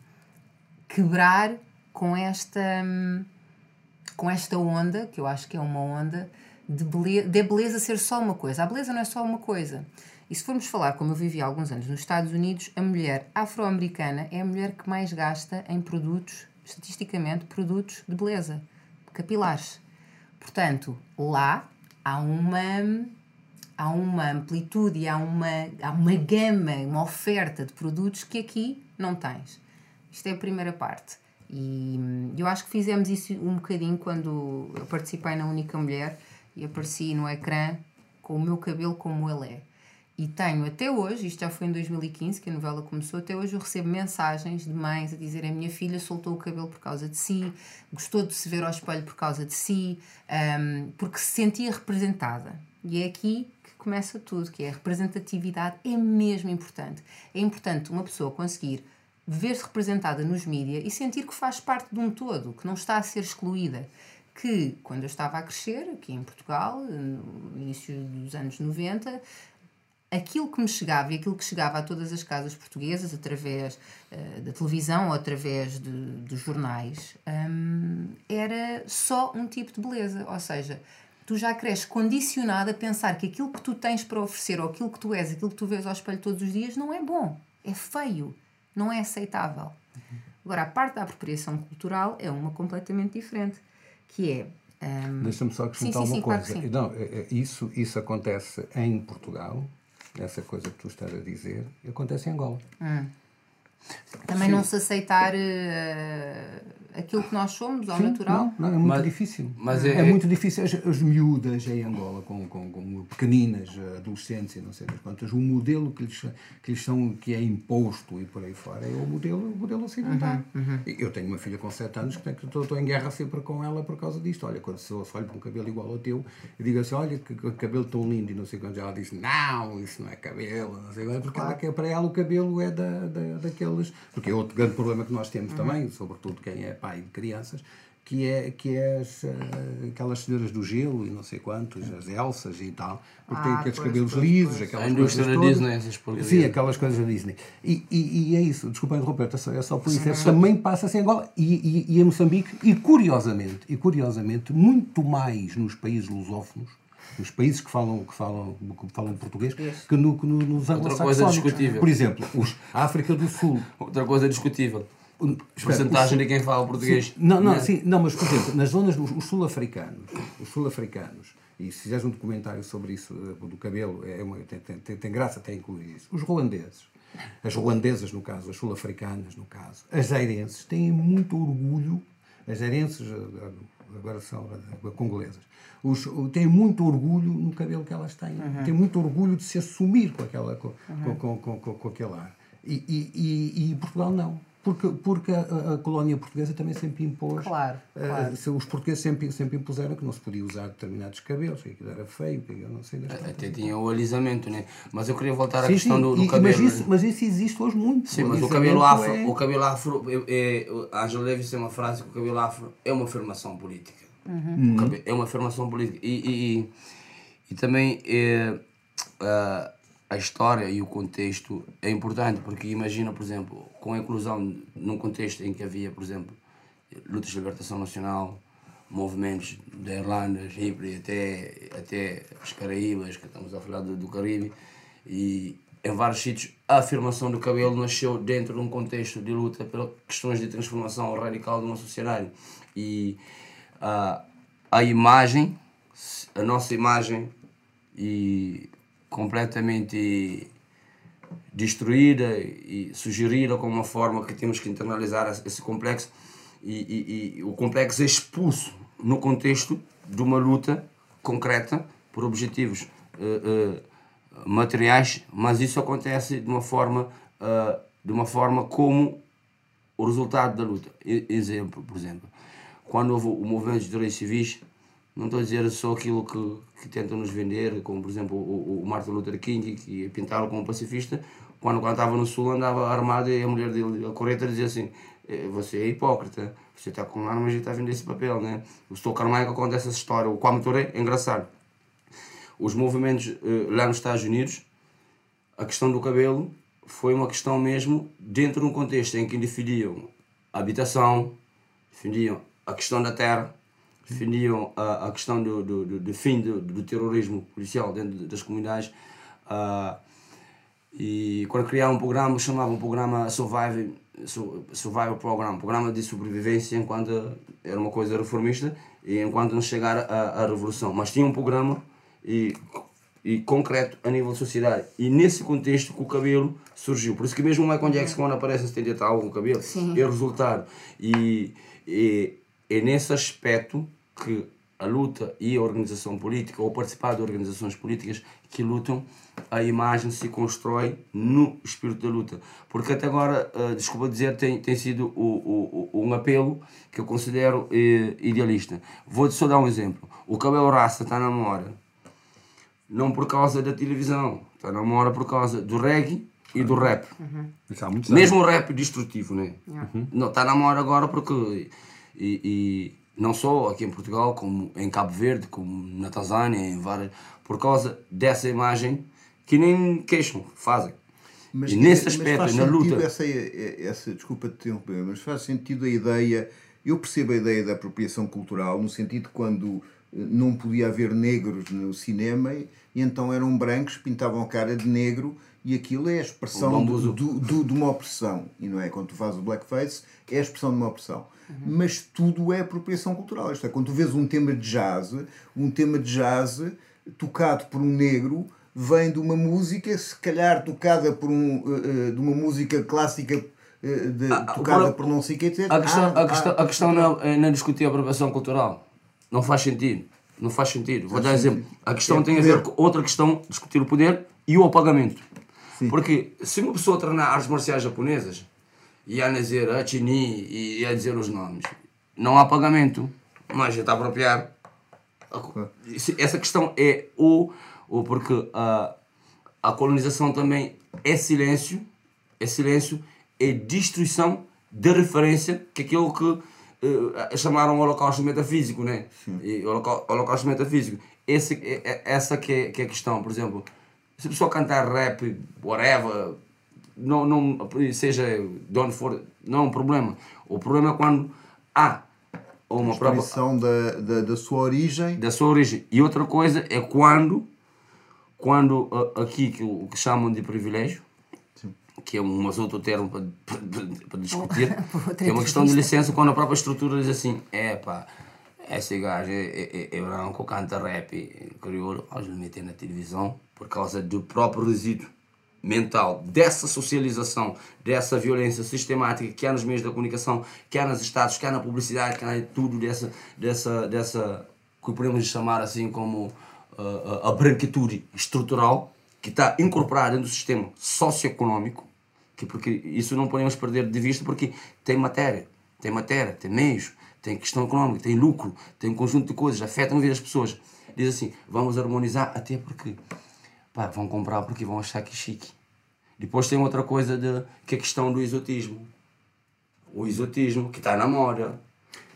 quebrar com esta, um, com esta onda, que eu acho que é uma onda, de beleza, de beleza ser só uma coisa. A beleza não é só uma coisa. E se formos falar, como eu vivi há alguns anos nos Estados Unidos, a mulher afro-americana é a mulher que mais gasta em produtos, estatisticamente, produtos de beleza, capilares. Portanto, lá há uma há uma amplitude há uma, há uma gama, uma oferta de produtos que aqui não tens. Isto é a primeira parte. E hum, eu acho que fizemos isso um bocadinho quando eu participei na Única Mulher e apareci no ecrã com o meu cabelo como ele é. E tenho até hoje, isto já foi em 2015 que a novela começou, até hoje eu recebo mensagens de mães a dizer a minha filha soltou o cabelo por causa de si, gostou de se ver ao espelho por causa de si, um, porque se sentia representada. E é aqui começa tudo, que é a representatividade é mesmo importante. É importante uma pessoa conseguir ver-se representada nos mídias e sentir que faz parte de um todo, que não está a ser excluída. Que quando eu estava a crescer, aqui em Portugal, no início dos anos 90, aquilo que me chegava e aquilo que chegava a todas as casas portuguesas através uh, da televisão ou através dos jornais um, era só um tipo de beleza. Ou seja, tu já cresces condicionado a pensar que aquilo que tu tens para oferecer ou aquilo que tu és, aquilo que tu vês ao espelho todos os dias, não é bom, é feio, não é aceitável. Agora, a parte da apropriação cultural é uma completamente diferente, que é. Um... Deixa-me só acrescentar sim, sim, uma sim, coisa. Claro não, é, é, isso, isso acontece em Portugal, essa coisa que tu estás a dizer, acontece em Angola. Hum. Também não se aceitar uh, aquilo que nós somos ao Sim, natural? Não, não, é muito mas, difícil. Mas é, é, muito difícil. As, as miúdas em Angola, com, com, com pequeninas, adolescentes e não sei quantas, o modelo que lhes, que lhes são, que é imposto e por aí fora, é o modelo, o modelo ocidental. Uhum, uhum. Eu tenho uma filha com 7 anos que estou em guerra sempre com ela por causa disto. Olha, quando se eu olho para um cabelo igual ao teu, eu digo assim: olha, que, que cabelo tão lindo e não sei quanto. Ela diz: não, isso não é cabelo, não sei quanto, porque claro. ela, para ela o cabelo é da, da, daqueles. Porque é outro grande problema que nós temos uhum. também, sobretudo quem é pai de crianças, que é, que é as, uh, aquelas senhoras do gelo e não sei quantos, as Elsas e tal, porque ah, têm aqueles pois, cabelos pois, lisos, pois. aquelas a indústria da Disney, essas Sim, aquelas coisas da Disney. E, e, e é isso, desculpa interromper, é só, é só por isso. É, também passa-se em Angola e, e, e em Moçambique, e curiosamente, e curiosamente, muito mais nos países lusófonos, nos países que falam, que falam, que falam português, que, no, que no, nos anglo-saxónicos. Por exemplo, os, a África do Sul. Outra coisa discutível porcentagem de quem fala português. Sim, não, não, né? sim, não, mas por exemplo, nas zonas dos sul-africanos, os sul-africanos, e se fizeres um documentário sobre isso, eh, do cabelo, é uma, tem, tem, tem graça até incluir isso. Os ruandeses, as ruandesas no caso, as sul-africanas no caso, as zairenses têm muito orgulho, as zairenses eh, agora são congolesas, os, têm muito orgulho no cabelo que elas têm, uhum. têm muito orgulho de se assumir com, aquela, com, uhum. com, com, com, com aquele ar. E, e, e, e Portugal não. Porque, porque a, a, colónia portuguesa também sempre impôs. Claro, eh, claro. Uh, os portugueses sempre, sempre impuseram que não se podia usar determinados cabelos, que aquilo era feio, que eu não sei Até tinha o alisamento, né? Mas eu queria voltar à sim, questão sim. do, do, cabelo. Mas isso, né? mas isso existe hoje muito. Sim, mas o cabelo afro, é... o cabelo afro é, é, a Angela Davis tem uma frase que o cabelo afro é uma afirmação política. Uhum. Cabelo, é uma afirmação política. E, e, e, e também é, uh, a história e o contexto é importante, porque imagina, por exemplo, com a inclusão num contexto em que havia, por exemplo, lutas de libertação nacional, movimentos da Irlanda, Chipre, até, até as Caraíbas, que estamos a falar do, do Caribe, e em vários sítios a afirmação do cabelo nasceu dentro de um contexto de luta pelas questões de transformação radical de uma sociedade. E a, a imagem, a nossa imagem, e completamente destruída e sugerida como uma forma que temos que internalizar esse complexo e, e, e, o complexo é expulso no contexto de uma luta concreta por objetivos uh, uh, materiais, mas isso acontece de uma forma uh, de uma forma como o resultado da luta. Exemplo, por exemplo, quando houve o movimento de direitos civis, não estou a dizer só aquilo que, que tentam nos vender, como por exemplo o, o Martin Luther King, que pintaram como pacifista, quando, quando estava no Sul andava armado e a mulher dele, a correta, dizia assim: eh, Você é hipócrita, você está com armas e está a vender esse papel, né? O Stoke Carmichael conta essa história, o Kwame Touré é engraçado. Os movimentos uh, lá nos Estados Unidos, a questão do cabelo foi uma questão mesmo dentro de um contexto em que defendiam a habitação, defendiam a questão da terra, defendiam a, a questão do, do, do, do fim do, do, terrorismo policial dentro das comunidades. Uh, e quando criaram um programa, chamavam um programa Survive, Survival Program, programa de sobrevivência enquanto era uma coisa reformista e enquanto não chegar a, a revolução. Mas tinha um programa e, e concreto a nível de sociedade. E nesse contexto que o cabelo surgiu. Por isso que mesmo o Michael Jackson, quando aparece em 70 e tal, com o cabelo, Sim. é resultado. E, e é nesse aspecto que a luta e a organização política, ou participar de organizações políticas que lutam, a imagem se constrói no espírito da luta. Porque até agora, uh, desculpa dizer, tem, tem sido o, o, um apelo que eu considero uh, idealista. Vou-te só dar um exemplo. O cabelo raça está na memória, não por causa da televisão, está na memória por causa do reggae e do rap. Uhum. Mesmo o rap destrutivo, né? Uhum. Não, está na memória agora porque e, e, não só aqui em Portugal, como em Cabo Verde, como na Tanzânia, em várias, por causa dessa imagem que nem queixam, fazem. Mas, e nesse aspecto, na luta. Essa, essa, desculpa te interromper, mas faz sentido a ideia. Eu percebo a ideia da apropriação cultural, no sentido de quando eh, não podia haver negros no cinema e então eram brancos, pintavam a cara de negro e aquilo é a expressão do, do, do, de uma opressão. E não é? Quando tu fazes o blackface, é a expressão de uma opressão. Uhum. Mas tudo é apropriação cultural. Isto é, quando tu vês um tema de jazz, um tema de jazz tocado por um negro vem de uma música, se calhar tocada por um, uh, de uma música clássica uh, de, ah, tocada por, por não sei o que, etc. A questão, ah, a questão, ah, a questão não, é, não discutir a apropriação cultural. Não faz sentido. Não faz sentido. Vou dar um exemplo. A questão é tem poder. a ver com outra questão, discutir o poder e o apagamento. Sim. Porque se uma pessoa treinar artes marciais japonesas, e a dizer a Chini e a dizer os nomes. Não há pagamento, mas já está a apropriar. Essa questão é o, o porque a, a colonização também é silêncio, é silêncio, é destruição da referência que aquilo que uh, chamaram holocausto metafísico, né? E holocausto metafísico. Esse, é, é, essa que é, que é a questão, por exemplo, se a pessoa cantar rap, whatever, não, não seja de onde for, não é um problema. O problema é quando há uma própria da, da, da sua origem. Da sua origem. E outra coisa é quando, quando aqui que, o que chamam de privilégio, Sim. que é um outro termo para, para, para discutir, é uma questão de licença quando a própria estrutura diz assim, é pá, esse gajo é, é, é, branco, canta rap crioulo, vamos meter na televisão por causa do próprio resíduo mental dessa socialização, dessa violência sistemática que há nos meios da comunicação, que há nos estados, que há na publicidade, que há em tudo dessa, dessa, dessa que podemos chamar assim como uh, a branquitude estrutural que está incorporada dentro do sistema socioeconómico, que porque isso não podemos perder de vista porque tem matéria, tem matéria, tem meios, tem questão económica, tem lucro, tem um conjunto de coisas, afetam a vida das pessoas. Diz assim, vamos harmonizar até porque pá, vão comprar porque vão achar que é chique. Depois tem outra coisa de, que é a questão do exotismo. O exotismo que está na moda.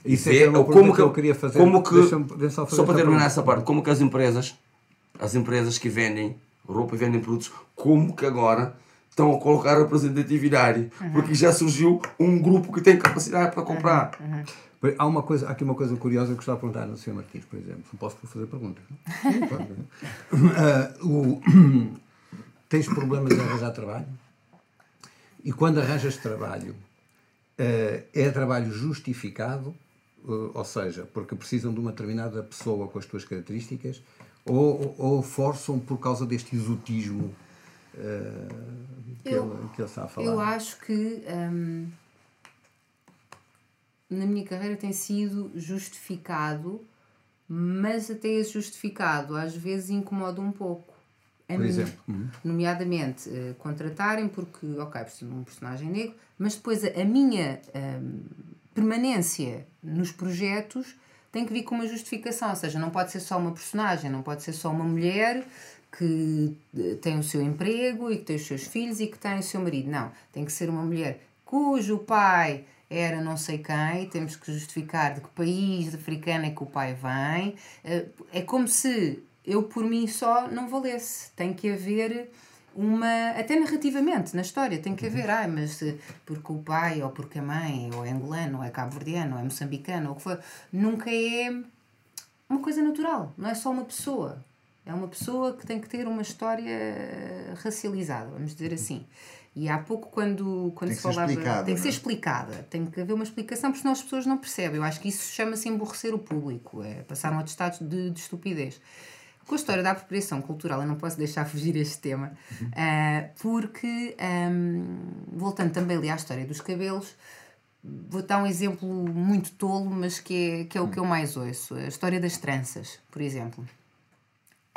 Isso é, é como que eu queria fazer. Como que, deixa deixa só para terminar essa parte, como que as empresas, as empresas que vendem roupa e vendem produtos, como que agora estão a colocar representatividade? Porque já surgiu um grupo que tem capacidade para comprar. Há, uma coisa, há aqui uma coisa curiosa que gostava de perguntar no Sr. Martins, por exemplo. Não posso fazer perguntas? Sim, pode. Ah, o- tens problemas em arranjar trabalho? E quando arranjas trabalho, eh, é trabalho justificado, eh, ou seja, porque precisam de uma determinada pessoa com as tuas características, ou, ou forçam por causa deste exotismo que, Eu- ele, que ele está a falar? Eu acho que hum, na minha carreira tem sido justificado, mas até esse justificado às vezes incomoda um pouco. A Por mim, exemplo? Uhum. Nomeadamente, eh, contratarem porque, ok, preciso de um personagem negro, mas depois a, a minha hum, permanência nos projetos tem que vir com uma justificação, ou seja, não pode ser só uma personagem, não pode ser só uma mulher que eh, tem o seu emprego e que tem os seus filhos e que tem o seu marido. Não, tem que ser uma mulher cujo pai era não sei quem, temos que justificar de que país africano é que o pai vem. Eh, É como se eu por mim só não valesse. Tem que haver uma. Até narrativamente, na história, tem que haver. Ai, mas eh, porque o pai, ou porque a mãe, ou é angolano, ou é cabo-verdiano, ou é moçambicano, ou o que for, nunca é uma coisa natural, não é só uma pessoa. É uma pessoa que tem que ter uma história racializada, vamos dizer assim. E há pouco, quando, quando Tem se falava. explicada, tem que ser é? explicada. Tem que haver uma explicação, porque senão as pessoas não percebem. Eu acho que isso chama-se emborrecer o público, é passar um atestado de, de estupidez. Com a história da apropriação cultural, eu não posso deixar fugir este tema, ah, porque, ahm, voltando também ali à história dos cabelos, vou dar um exemplo muito tolo, mas que é, que é o que eu mais ouço. A história das tranças, por exemplo.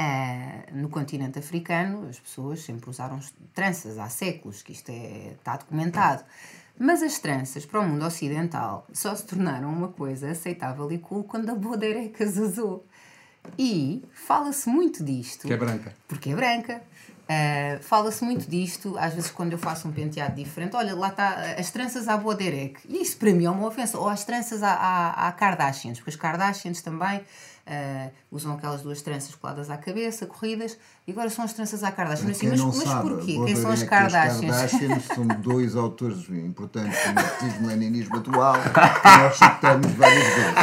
Ah, no continente africano, as pessoas sempre usaram tranças há séculos, que isto é, está documentado. Mas as tranças para o mundo ocidental só se tornaram uma coisa aceitável e cool quando a Bodereca as usou. E fala-se muito disto. Que é branca. Porque é branca. Ah, Fala-se muito disto, às vezes quando eu faço um penteado diferente, olha, lá está as tranças à Boderek. E isso para mim é uma ofensa. Ou as tranças à, à, à Kardashians, porque as Kardashians também ah, usam aquelas duas tranças coladas à cabeça, corridas, e agora são as tranças à Kardashian. Assim, mas, mas sabe, porquê? Quem são as que as Kardashians? Kardashians são dois autores importantes do marxismo-leninismo atual que nós citamos várias vezes.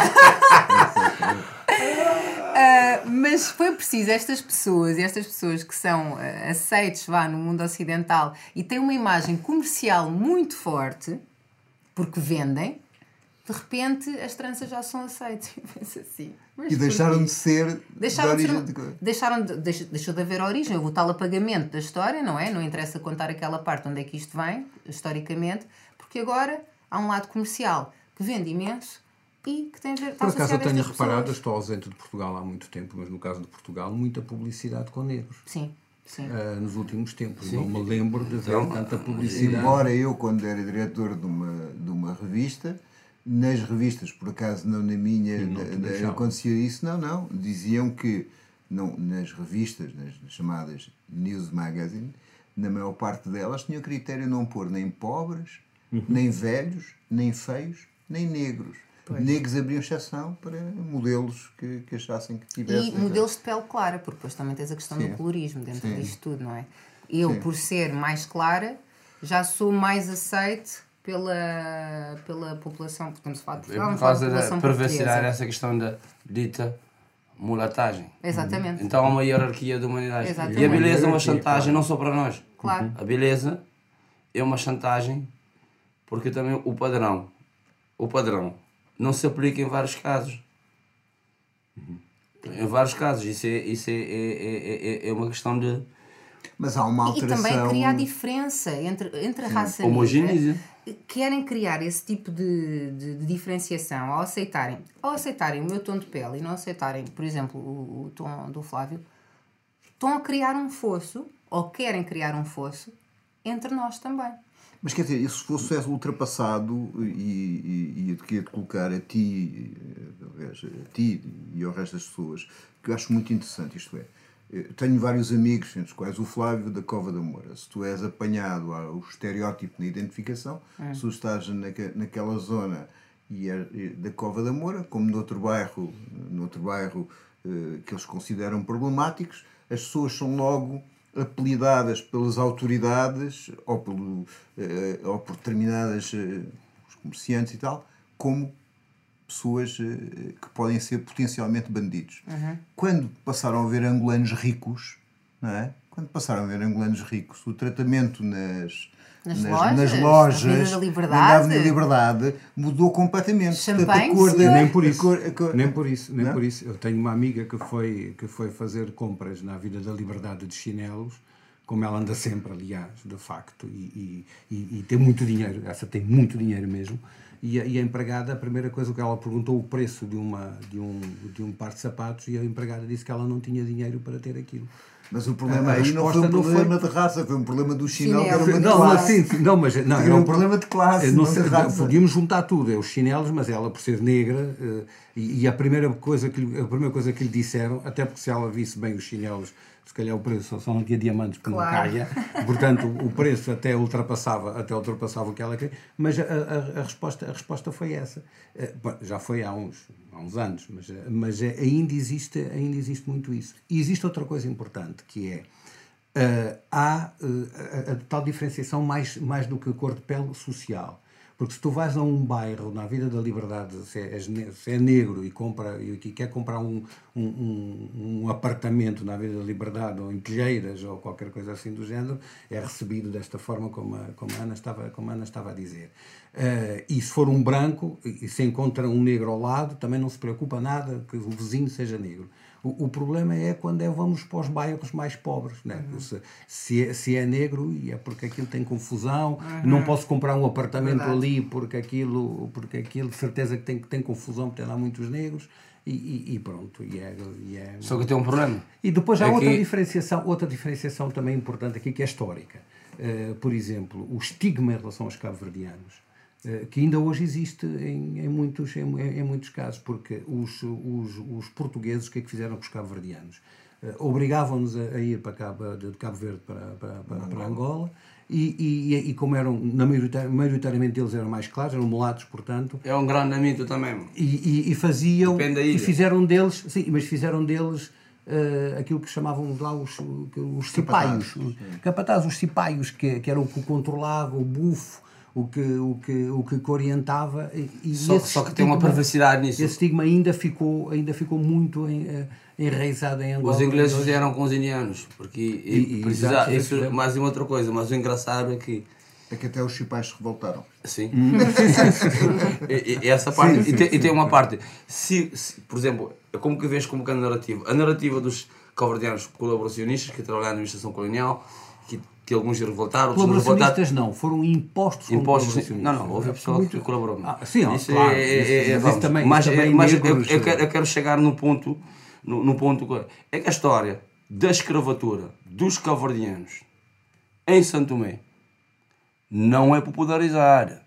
Ah, mas foi preciso estas pessoas, e estas pessoas que são ah, aceites vá, no mundo ocidental e têm uma imagem comercial muito forte, porque vendem, de repente as tranças já são aceitas. Eu penso assim. mas E deixaram de ser Deixaram de de, ser- origem de coisa. deixaram de, deixou, deixou de haver origem, houve o tal apagamento da história, não é? Não interessa contar aquela parte onde é que isto vem, historicamente, porque agora há um lado comercial que vende imenso e que tem a ver Por acaso eu tenho reparado, eu pessoas. estou ausente de Portugal há muito tempo, mas no caso de Portugal, muita publicidade com negros. Sim, sim. ah, nos últimos tempos. Não me lembro de ver Então, tanta publicidade. Embora eu, quando era diretor de uma, de uma revista, nas revistas, por acaso não na minha, não acontecia isso, não, não. Diziam que não, nas revistas, nas chamadas News Magazine, na maior parte delas tinham critério não pôr nem pobres, Uhum. nem velhos, nem feios, nem negros. Negros abriam exceção para modelos que, que achassem que tivessem. E modelos de pele clara, porque depois também tens a questão Sim. do colorismo dentro Sim. disto tudo, não é? Eu, Sim. por ser mais clara, já sou mais aceite pela, pela população, estamos a falar de É Portugal, por causa da perversidade portuguesa. essa questão da dita mulatagem. Exatamente. Então há uma hierarquia da humanidade. Exatamente. E a beleza é uma chantagem claro. não só para nós. Claro. A beleza é uma chantagem porque também o padrão, o padrão não se aplica em vários casos. Em vários casos. Isso é, isso é, é, é, é- é uma questão de Mas há uma E alteração. também criar diferença entre, entre a raça homogeneizar. Querem criar esse tipo de, de, de diferenciação ao aceitarem, ao aceitarem o meu tom de pele e não aceitarem, por exemplo, o, o tom do Flávio, estão a criar um fosso, ou querem criar um fosso, entre nós também. Mas quer dizer, se fosse ultrapassado e, e, e colocar a ti, eh, a ti e ao resto das pessoas, que eu acho muito interessante, isto é, tenho vários amigos, entre os quais o Flávio da Cova da Moura. Se tu és apanhado ao estereótipo na identificação, se tu estás naque, naquela zona e é é da Cova da Moura, como noutro bairro, noutro bairro eh, que eles consideram problemáticos, as pessoas são logo apelidadas pelas autoridades ou, pelo, eh, ou por determinadas eh, comerciantes e tal, como pessoas eh, que podem ser potencialmente bandidos. Quando passaram a ver angolanos ricos, não é? Quando passaram a ver angolanos ricos, o tratamento nas, Nas nas, lojas, nas lojas, Liberdade. na Avenida da Liberdade, mudou completamente. Cor da-? Nem por a isso. cor- cor- Nem por isso, nem Não? por isso. Eu tenho uma amiga que foi, que foi fazer compras na Vida da Liberdade de chinelos, como ela anda sempre, aliás, de facto, e, e, e- e tem muito dinheiro, essa tem muito dinheiro mesmo. E a, e a empregada, a primeira coisa que ela perguntou o preço de, uma, de, um, de um par de sapatos e a empregada disse que ela não tinha dinheiro para ter aquilo. Mas o problema A- a aí não foi um problema de raça, foi um problema do chinelo, que era Chinelo. uma de Não, classe. sim, sim, não, mas não, Era um problema de classe, não não sei, de raça. podíamos juntar tudo, é os chinelos, mas ela por ser negra eh, e, e a primeira coisa que lhe- a primeira coisa que lhe disseram, até porque se ela visse bem os chinelos, se calhar o preço só- não tinha diamantes porque Claro. não caia, portanto o preço até ultrapassava, até ultrapassava o que ela queria, mas a, a- a resposta, a resposta foi essa. Eh, Já foi há uns, há uns anos, mas, eh, mas eh, ainda, existe, ainda existe muito isso. E existe outra coisa importante que é Uh, há uh, a, a tal diferenciação mais, mais do que a cor de pele social. Porque se tu vais a um bairro na Vida da Liberdade, se é, se é negro e, compra, e que quer comprar um, um, um, apartamento na Vida da Liberdade ou em Telheiras ou qualquer coisa assim do género, é recebido desta forma como a, como a, Ana, estava, como a Ana estava a dizer. Uh, e se for um branco e se encontra um negro ao lado, também não se preocupa nada que o vizinho seja negro. O, o problema é quando é, vamos para os bairros mais pobres. Né? Se, se, é, se é negro, e é porque aquilo tem confusão, não posso comprar um apartamento Verdade. ali porque aquilo, porque aquilo de certeza que tem, que tem confusão, porque tem lá muitos negros, e, e- e pronto. E, é, e, é- Só que tem um problema. e depois há É outra que- diferenciação, outra diferenciação também importante aqui que é histórica. Eh, por exemplo, o estigma em relação aos cabo-verdianos, que ainda hoje existe em, em muitos, em, em muitos casos, porque os, os, os portugueses, o que é que fizeram com os cabo-verdianos? Eh, Obrigavam-nos a, a ir para Cabo, de Cabo Verde para, para, para, para Angola, e, e, e como eram, na maioritar- maioritariamente eles eram mais claros, eram mulatos, portanto, É um grande amigo também. e, e- faziam Depende da e fizeram deles sim mas fizeram deles eh, aquilo que chamavam lá os, os cipaios. capatazes os cipaios que, que era o que o controlava o bufo o que o que o que, que orientava e, e Só, esse só que tem uma estigma- perversidade nisso. esse estigma ainda ficou ainda ficou muito em, eh, enraizado em Angola Os ingleses fizeram com os indianos, porque E- e precisa, exato, isso fizeram. mais uma outra coisa, mas o engraçado é que É que até os chipais se revoltaram. Sim. e, e essa parte. e, tem, e tem uma parte. Se, se, por exemplo, é como que vês como que a narrativa? A narrativa dos cavardianos colaboracionistas que trabalharam na administração colonial, que, alguns revoltaram, outros não revoltaram. não foram impostos Impostos, não, não, houve pessoal que colaborou. Ah, sim, ó, isso claro, é, isso- é, é, mas também- mas, é, mas eu, negros, eu quero, eu quero chegar no ponto, no, ponto é que a história da escravatura dos cavardianos em Santo Tomé não é popularizada.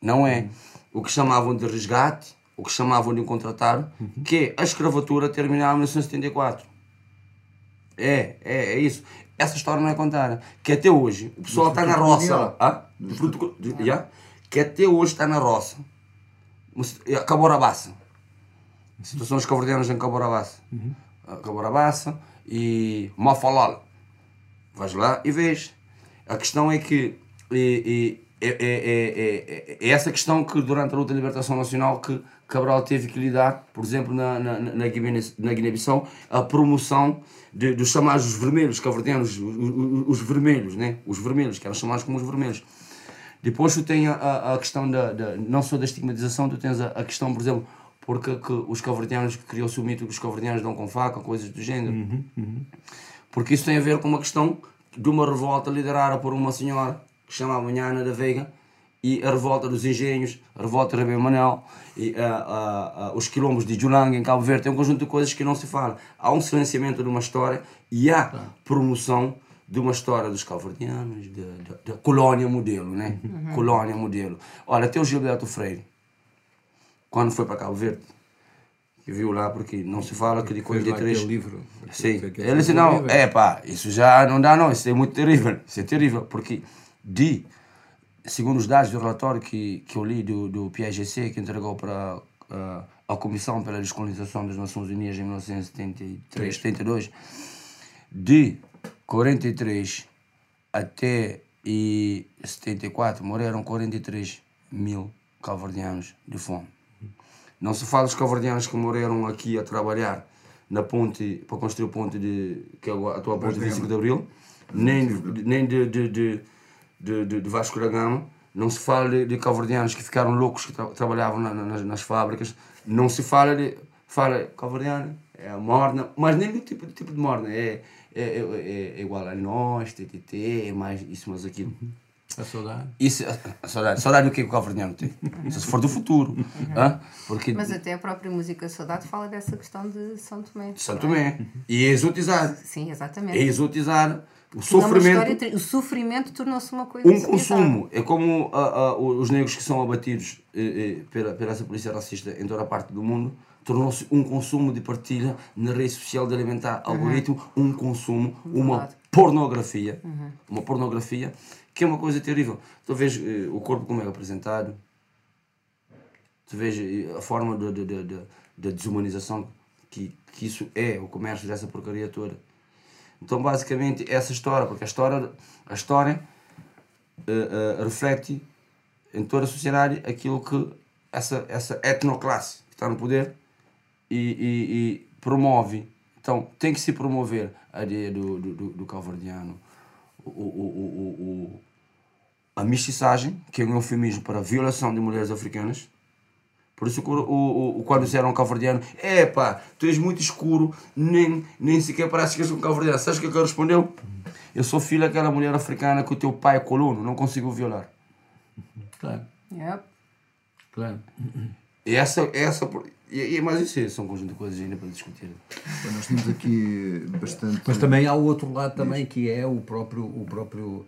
Não é. O que chamavam de resgate, o que chamavam de contratar, que é a escravatura terminava em 1974. É, é, é isso. Essa história não é contada. Que até hoje, o pessoal está na roça. Ah? Do fruto já? Que até hoje está na roça. Mas, é, Caborabaça. Situação dos cabordianos em Caborabaça. Ah, Caborabaça e Mafalala. Vais lá e vês. A questão é que e- é, é- é- é- é essa questão que durante a luta de libertação nacional que Cabral teve que lidar, por exemplo, na, na, na Guiné- na Guiné-Bissau, a promoção de, dos chamados vermelhos, caverdianos, os, os, os vermelhos, né? os vermelhos, que eram chamados como os vermelhos. Depois tu tens a, a, questão da, da, não só da estigmatização, tu tens a, a questão, por exemplo, porque que os caverdianos, criou-se o mito que os caverdianos dão com faca, coisas do género. Porque isso tem a ver com uma questão de uma revolta liderada por uma senhora que se chamava Nhana da Veiga e a revolta dos engenhos, a revolta de Rebelo Manel e ah, ah, ah, os quilombos de Julang em Cabo Verde. Tem um conjunto de coisas que não se fala. Há um silenciamento de uma história e há promoção de uma história dos calverdianos, da colónia modelo, né? Colónia modelo. Olha, até o Gilberto Freire, quando foi para Cabo Verde, que viu lá, porque não se fala que de lá 43... aquele livro. Sim, ele disse, não, é pá, isso já não dá não, isso é muito terrível, isso é terrível, porque de, segundo os dados do relatório que, que eu li do, do PIGC, que entregou para ah, a Comissão pela Descolonização das Nações Unidas em 1973, 72, de 43 até e 74 morreram 43 mil calvardianos de fome. Não se fala dos calvardianos que morreram aqui a trabalhar na ponte, para construir a ponte de, que é a atual ponte de 25 de Abril, nem, nem de, de, de, de, de, de Vasco da Gama, não se fala de, de calvardianos que ficaram loucos que tra trabalhavam na, nas, nas fábricas, não se fala de, fala calvardiano, é a morna, mas nem do tipo, tipo de morna, é, é, é, é igual a nós, TTT, é mais isso, mas aquilo. A saudade. Isso, a, a saudade. Saudade do que, o calvardiano tem? Isso se for do futuro. hã? Porque Mas até a própria música Saudade fala dessa questão de São Tomé. São Tomé. E é exotizar. Sim, exatamente. É exotizar o é uma sofrimento. O sofrimento tornou-se uma coisa Um insuportável. consumo. É como ah, ah, os negros que são abatidos eh, eh, pela, pela essa polícia racista em toda a parte do mundo tornou-se um consumo de partilha na rede social de alimentar algoritmo, um consumo, uma Verdade. pornografia, uma pornografia que é uma coisa terrível. Tu vês eh, o corpo como é apresentado, tu vês eh, a forma de, de, de, de- de desumanização que, que isso é, o comércio dessa porcaria toda. Então, basicamente, essa história, porque a história, a história eh, eh, reflete em toda a sociedade aquilo que essa, essa etnoclasse que está no poder e, e- e promove. Então, tem que se promover a ideia do, do, do, do calvardiano, o, o, o, o- a mestiçagem, que é um eufemismo para a violação de mulheres africanas. Por isso, o, o, o, quando disseram calvardiano, é pá, tu és muito escuro, nem, nem sequer parece que és um calvardiano. Sabes o que ele respondeu? Eu sou filho daquela mulher africana que o teu pai é colono, não consigo violar. Claro, Yep. claro. E essa, essa, e, e, mas isso são um conjunto de coisas ainda para discutir. Bom, Nós temos aqui bastante. Mas também há o outro lado também que é o próprio, o próprio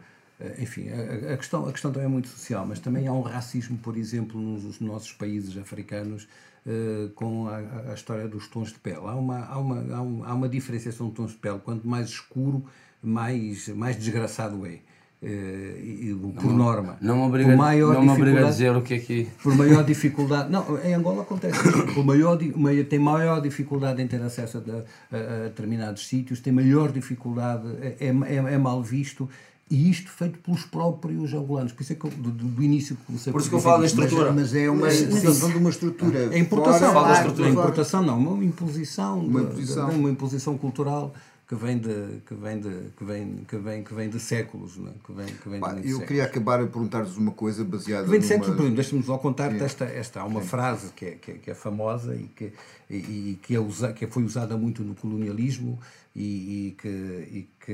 enfim, a, a questão, a questão também é muito social, mas também há um racismo, por exemplo, nos nossos países africanos eh, com a, a história dos tons de pele. Há uma, há, uma, há, um- há uma diferenciação de tons de pele. Quanto mais escuro, mais, mais desgraçado é. Eh, e por norma. Não me Por obriga, maior não me obriga a dizer o que é que. por maior dificuldade. Não, em Angola acontece. Por maior, tem maior dificuldade em ter acesso a, a- a determinados sítios, tem maior dificuldade, é, é, é mal visto. E isto feito pelos próprios angolanos. Por isso é que eu, do, do- do início comecei Por isso que eu falo da estrutura. Mas é uma situação de uma estrutura. A importação, fora- da a estrutura. importação não, uma imposição, Uma de- imposição. de- uma imposição cultural que vem de que vem de que vem que vem que vem de séculos, não é? que vem que vem de muitos eu séculos. queria acabar a perguntar-vos uma coisa baseada Vem de numa... séculos, por exemplo, deixa-me só contar esta, esta. Há uma frase que é, que é, que é famosa e que, e, e que, é usa, que foi usada muito no colonialismo e, e que, e, que,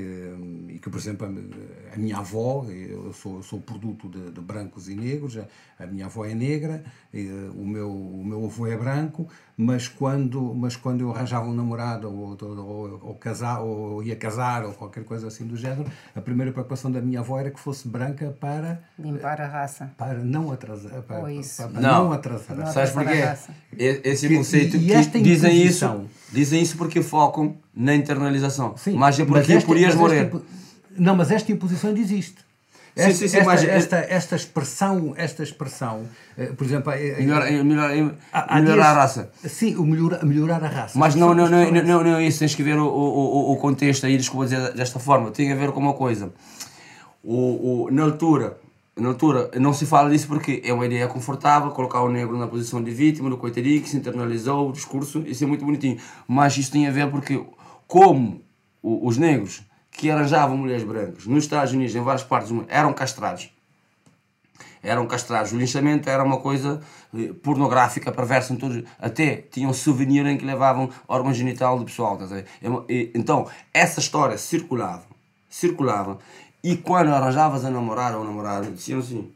e que, por exemplo, a, a minha avó, eu sou, eu sou produto de, de brancos e negros, a, a minha avó é negra, e, o, meu, o meu avô é branco, mas quando, mas quando eu arranjava um namorado ou, ou, ou, casar, ou ia casar ou qualquer coisa assim do género, a primeira preocupação da minha avó era que fosse branca para Limpar a raça. para não atrasar. Para, Ou isso. para- para Não. não atrasar. Não Sabes atrapalhar porquê? a raça. E- Esse Que- conceito e esta dizem isso, dizem isso porque focam na internalização. Sim, mas é porque esta- podias morrer. esta impo- não, mas esta imposição ainda existe. Sim, Esta, sim, sim, esta, mas- esta, esta expressão, esta expressão, eh, por exemplo, eh, eh, Melhor, melhorar dias- a raça. Sim, o melhor, melhorar a raça. Mas não, não, não, não, não, é isso. Tens que ver o, o, o- contexto aí, desculpa dizer desta forma. Tem a ver com uma coisa. O, o, na altura, na altura, não se fala disso porque é uma ideia confortável, colocar o negro na posição de vítima, do coitadinho, que se internalizou o discurso, isso é muito bonitinho. Mas isso tem a ver porque, como os negros que arranjavam mulheres brancas nos Estados Unidos, em várias partes do mundo, eram castrados, eram castrados. O linchamento era uma coisa eh, pornográfica, perversa. em todos- Até tinham souvenir em que levavam órgão genital do pessoal. É Então, essa história circulava, circulava. E quando arranjavas a namorar ou namorado, diziam assim: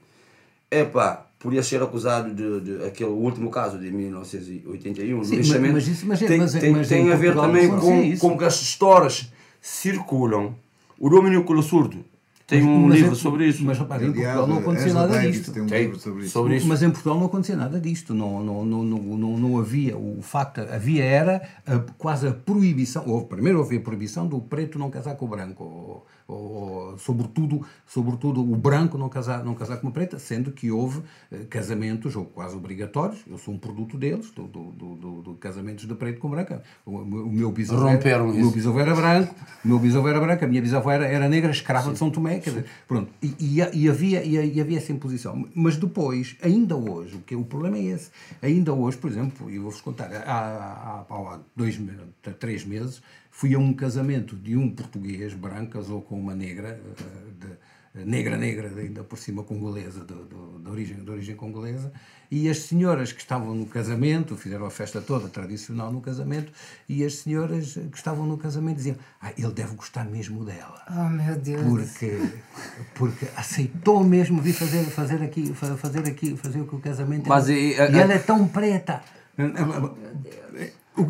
epá, podia ser acusado de, de aquele último caso de 1981, do Sim, linchamento. mas isso- mas é- tem, mas é- tem, mas tem em a ver também com, com que as histórias circulam. O Domínio Colossurdo tem um Mas livro em- sobre isso. Mas rapaz, em Portugal não acontecia nada disto. tem um Tem, livro sobre isso. sobre isso. Mas em Portugal não acontecia nada disto. Não, não, não, não, não, não havia. O facto, havia era a- quase a proibição. Ou, primeiro havia a proibição do preto não casar com o branco. Ou, sobretudo, sobretudo o branco não casar, não casar com uma preta, sendo que houve eh, casamentos ou quase obrigatórios, eu sou um produto deles, do, do, do, do- casamentos de preto com branca. O, o meu bisavô era, Romperam o meu bisavô era branco, o meu bisavô era branco, a minha bisavó era, era negra, escrava de São Tomé, quer dizer, pronto, e, e, e havia, e, e havia essa imposição. Mas depois, ainda hoje, o, que, o problema é esse, ainda hoje, por exemplo, e vou-vos contar, há, há, há dois, três meses, fui a um casamento de um português branco, casou com uma negra, eh, de- negra, negra, ainda por cima congolesa, de, de, de origem, de origem congolesa, e as senhoras que estavam no casamento, fizeram a festa toda tradicional no casamento, e as senhoras que estavam no casamento diziam: Ah, ele deve gostar mesmo dela. Oh meu Deus. Porque, porque aceitou mesmo vir fazer, fazer aqui, fa- fazer aqui, fazer o que o casamento Mas é. e- e, ela é tão preta. O-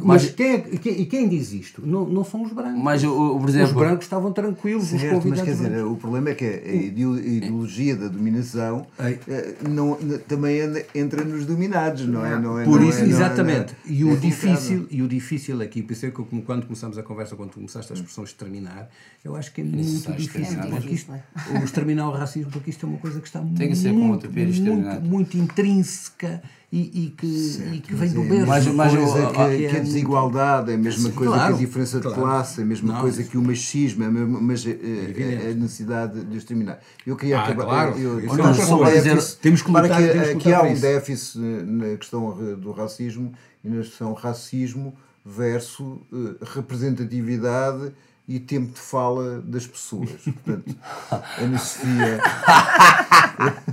Mas quem, é- quem, e quem diz isto? Não, não são os brancos. Mas, o- o- por os exemplo, brancos estavam tranquilos, os Certo, mas convidados quer dizer, brancos. o problema é que a ideo- a ideologia da dominação eh, não, também entra nos dominados, não é? Não é Por não isso, é- não é- exatamente. não é- e, é o colocado. difícil, e o difícil aqui, por isso é que eu, como quando começamos a conversa, quando começaste a expressão exterminar, eu acho que é muito Necessário difícil. exterminar Porque isto, o exterminar o racismo, porque isto é uma coisa que está Tem que ser muito, utopia exterminar. muito, muito intrínseca e, e que, e que vem Mas do é berço. a Mas- mas coisa o- que, a- que que é a desigualdade, é a mesma coisa claro, que a diferença de claro. classe, é a mesma Não, coisa que o machismo, é a mas eh, evidente. a, a necessidade de exterminar. Eu queria Ah, acabar. claro, eu, eu- é outra só déficit- Temos- que lutar- temos que aqui lutar há para um déficit eh, na questão do racismo e na questão racismo versus eh, representatividade e tempo de fala das pessoas. Portanto, a Sofia.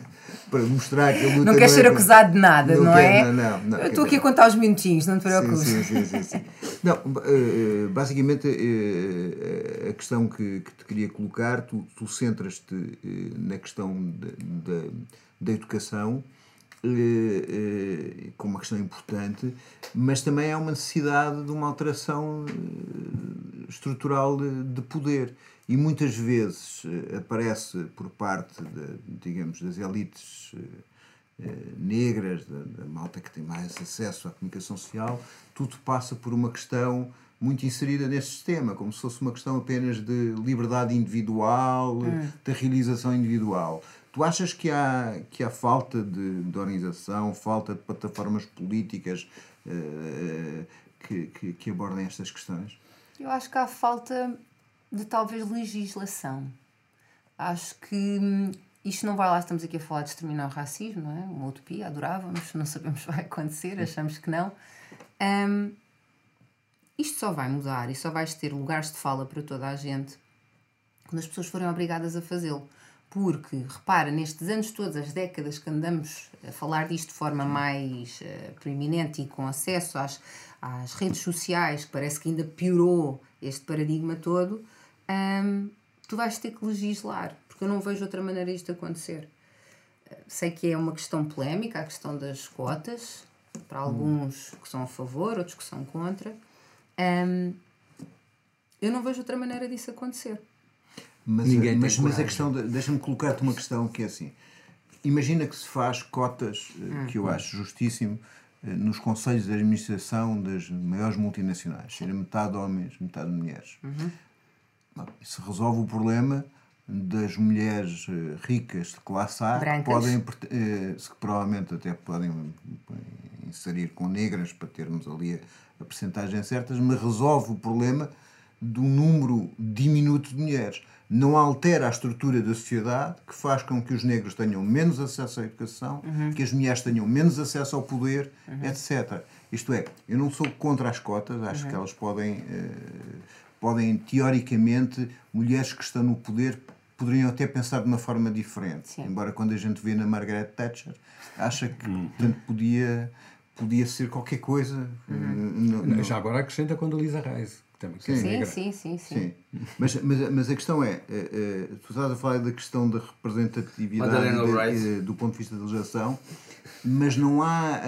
para mostrar que a luta Não queres é ser acusado de nada, não, é? não, não, não, Eu estou aqui a contar os minutinhos, não te preocupes. sim, sim, sim, sim. Não, eh, eh, basicamente eh, a questão que, te queria colocar, tu, tu centras-te na questão da- da- educação como uma questão importante, mas também há uma necessidade de uma alteração estrutural de, de poder. E muitas vezes eh, aparece por parte, de, digamos, das elites eh, eh, negras, da, da malta que tem mais acesso à comunicação social, tudo passa por uma questão muito inserida nesse sistema, como se fosse uma questão apenas de liberdade individual, de realização individual. Tu achas que há, que há falta de, de organização, falta de plataformas políticas eh, que, que, que abordem estas questões? Eu acho que há falta de talvez legislação. Acho que hum, isto não vai lá, estamos aqui a falar de exterminar o racismo, não é? Uma utopia, adorávamos, não sabemos se vai acontecer, achamos que não. Hum, isto só vai mudar e só vais ter lugares de fala para toda a gente quando as pessoas forem obrigadas a fazê-lo. Porque, repara, nestes anos todos, as décadas que andamos a falar disto de forma mais eh, preeminente e com acesso às, às redes sociais, que parece que ainda piorou este paradigma todo, hum, tu vais ter que legislar, porque eu não vejo outra maneira disto acontecer. Sei que é uma questão polémica, a questão das cotas, para alguns que são a favor, outros que são contra. Hum, eu não vejo outra maneira disso acontecer. Mas, Ninguém mas, mas a questão, de- deixa-me colocar-te uma questão que é assim: imagina que se faz cotas, eh, Hum. que eu acho justíssimo, eh, nos conselhos de administração das maiores multinacionais, ser metade homens, metade mulheres. Uhum. Isso resolve o problema das mulheres eh, ricas de classe A que podem, eh, que provavelmente até podem eh, inserir com negras para termos ali a, percentagem certa, mas resolve o problema do número diminuto de mulheres. Não altera a estrutura da sociedade que faz com que os negros tenham menos acesso à educação, que as mulheres tenham menos acesso ao poder, etc. Isto é, eu não sou contra as cotas, acho que elas podem, eh, podem, teoricamente, mulheres que estão no poder poderiam até pensar de uma forma diferente. Sim. Embora quando a gente vê na Margaret Thatcher, acha que portanto, podia, podia ser qualquer coisa. eh, no- no- Já agora acrescenta com a Lisa Reis, também que é Sim. Sim, sim, sim, sim. Sim, mas, mas, mas a questão é, eh, eh, tu estás a falar da questão da representatividade eh, do ponto de vista da legislação, mas não há,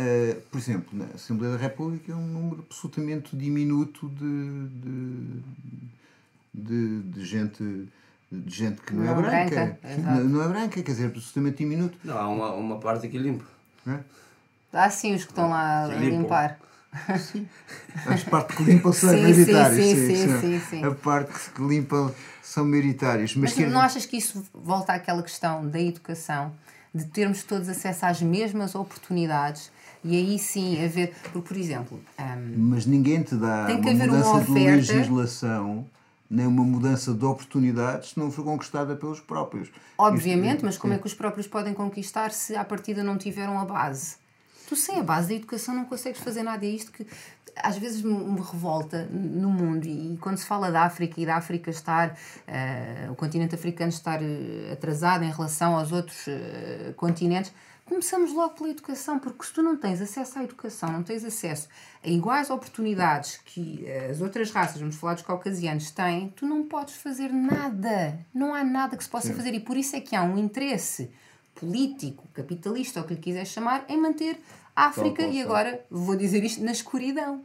por exemplo, na Assembleia da República é um número absolutamente diminuto de, de, de, de gente de gente que não, Não é branca. branca, exato. não, não é branca, quer dizer, absolutamente diminuto. Não, há uma, uma parte que limpa. é? Há sim os que estão lá a Sim. As partes que limpam são Sim, sim, sim, sim, sim, sim. A parte que limpam são meritários. Mas, Mas que- não achas que isso volta àquela questão da educação, de termos todos acesso às mesmas oportunidades e aí sim haver. Porque, por exemplo, hum, mas ninguém te dá Tem que uma haver uma mudança de oferta. legislação nem uma mudança de oportunidades se não for conquistada pelos próprios. obviamente, mas como é que os próprios podem conquistar se à partida não tiveram a base? Tu sem a base da educação não consegues fazer nada. É isto que às vezes me revolta no mundo e quando se fala da África e da África estar, eh, o continente africano estar eh, atrasado em relação aos outros eh, continentes, começamos logo pela educação, porque se tu não tens acesso à educação, não tens acesso a iguais oportunidades que as outras raças, vamos falar dos caucasianos, têm, tu não podes fazer nada. Não há nada que se possa fazer e por isso é que há um interesse político, capitalista, ou o que lhe quiser chamar, em manter África, e agora vou dizer isto, na escuridão.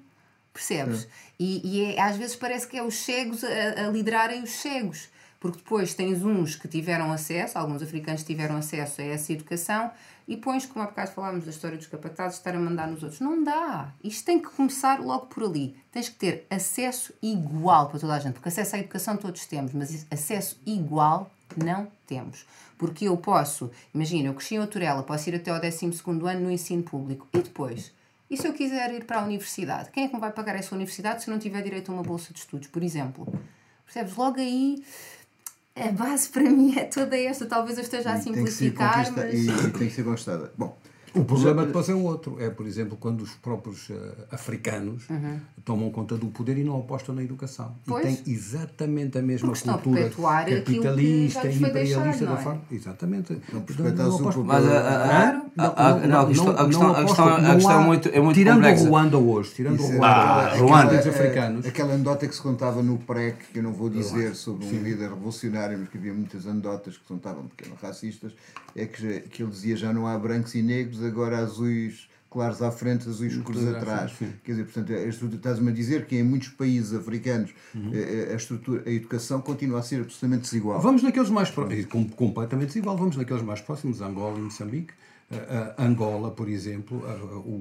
Percebes? E, e é- às vezes parece que é os cegos a, a liderarem os cegos. Porque depois tens uns que tiveram acesso, alguns africanos tiveram acesso a essa educação, e pões, como há bocado falámos da história dos capatazes, estar a mandar nos outros. Não dá. Isto tem que começar logo por ali. Tens que ter acesso igual para toda a gente. Porque acesso à educação todos temos, mas acesso igual não temos. Porque eu posso, imagina, eu cresci em Outurela, posso ir até ao 12 ano no ensino público. E depois? E se eu quiser ir para a universidade? Quem é que me vai pagar essa universidade se eu não tiver direito a uma bolsa de estudos, por exemplo? Percebes? Logo aí, a base para mim é toda esta. Talvez eu esteja a simplificar, mas... e, e tem que ser conquistada. Bom, O problema depois é outro. É, por exemplo, quando os próprios eh, africanos tomam conta do poder e não apostam na educação. Uhum. Pois. E têm exatamente a mesma Porque cultura capitalista e imperialista não da é? forma. Exatamente. Não, perpetuar o seu apostam- Mas a, a, a, Hã? A, a, não, a questão, a a a questão é muito, é muito tirando complexa. o Ruanda hoje, tirando o Isso é Ruanda, Ah, os Ruanda. países africanos. Aquela anedota que se contava no PREC, que eu não vou dizer sobre um líder revolucionário, mas que havia muitas anedotas que contavam porque eram racistas, é que, já- que ele dizia já não há brancos e negros, agora há azuis claros à frente, azuis escuros atrás. sim. Quer dizer, portanto, a estrutura- estás-me a dizer que em muitos países africanos Uhum. eh, a, estrutura, a educação continua a ser absolutamente desigual. Vamos naqueles mais próximos, completamente desigual, vamos naqueles mais próximos, Angola e Moçambique. Angola, por exemplo,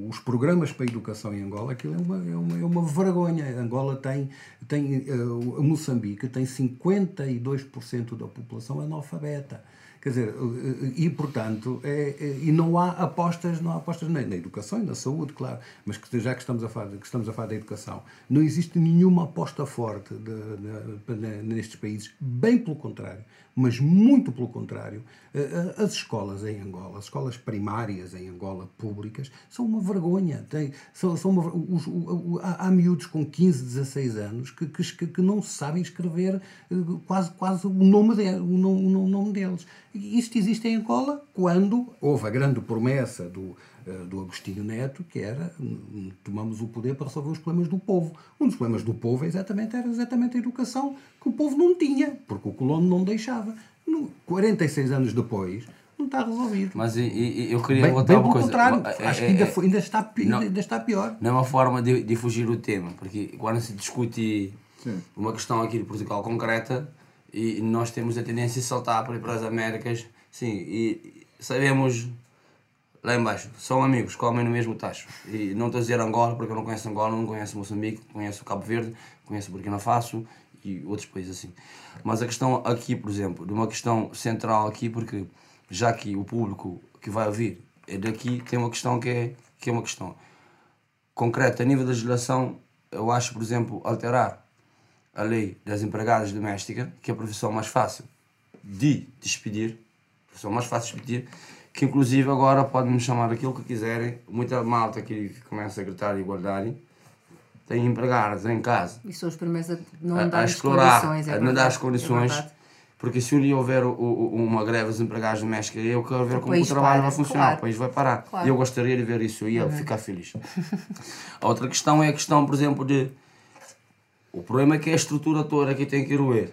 os programas para a educação em Angola, aquilo é uma, é uma, é uma vergonha. Angola tem, tem uh, Moçambique tem 52% da população analfabeta. Quer dizer, uh, e portanto, é, é- e não há apostas, não há apostas na, na educação e na saúde, claro, mas que, já que estamos, a falar, que estamos a falar da educação, não existe nenhuma aposta forte de- de- de- nestes países, bem pelo contrário, mas muito pelo contrário. Eh, eh, As escolas em Angola, as escolas primárias em Angola, públicas, são uma vergonha. Tem, são, são uma- os- o- há, há miúdos com 15, 16 anos que, que, que não sabem escrever eh, quase, quase o, nome de, o, nome, o nome deles. Isto existe em Angola quando houve a grande promessa do, do Agostinho Neto, que era hum, tomamos o poder para resolver os problemas do povo. Um dos problemas do povo é exatamente, era exatamente a educação que o povo não tinha, porque o colono não deixava. No- 46 anos depois, não está resolvido. Mas e- e- eu queria Bem, voltar bem a uma coisa. contrário, É- acho que é- ainda, foi- ainda, está, Não. ainda está pior. não é uma forma de, de fugir do tema, porque quando se discute Sim. uma questão aqui de Portugal concreta e nós temos a tendência de saltar para para as Américas, sim, e sabemos lá embaixo, são amigos, comem no mesmo tacho. E não estou a dizer Angola, porque eu não conheço Angola, não conheço Moçambique, conheço Cabo Verde, conheço Burkina Faso e outros países assim. Mas a questão aqui, por exemplo, de uma questão central aqui, porque já que o público que vai ouvir é daqui, tem uma questão que é, que é uma questão concreta. A nível da legislação, eu acho, por exemplo, alterar a lei das empregadas domésticas, que é a profissão mais fácil de despedir, a profissão mais fácil de despedir, que inclusive agora podem me chamar aquilo que quiserem. Muita malta que começa a gritar igualdade tem empregadas em casa E são os primeiros a não a, dar a as explorar, condições. É a não dar as condições. é porque se um dia houver o- o- uma greve dos empregados domésticos, eu quero ver como o trabalho para, vai funcionar, claro. o país vai parar. Claro. E eu gostaria de ver isso, eu ia ficar feliz. a outra questão é a questão, por exemplo, de. O problema é que a estrutura toda aqui tem que roer.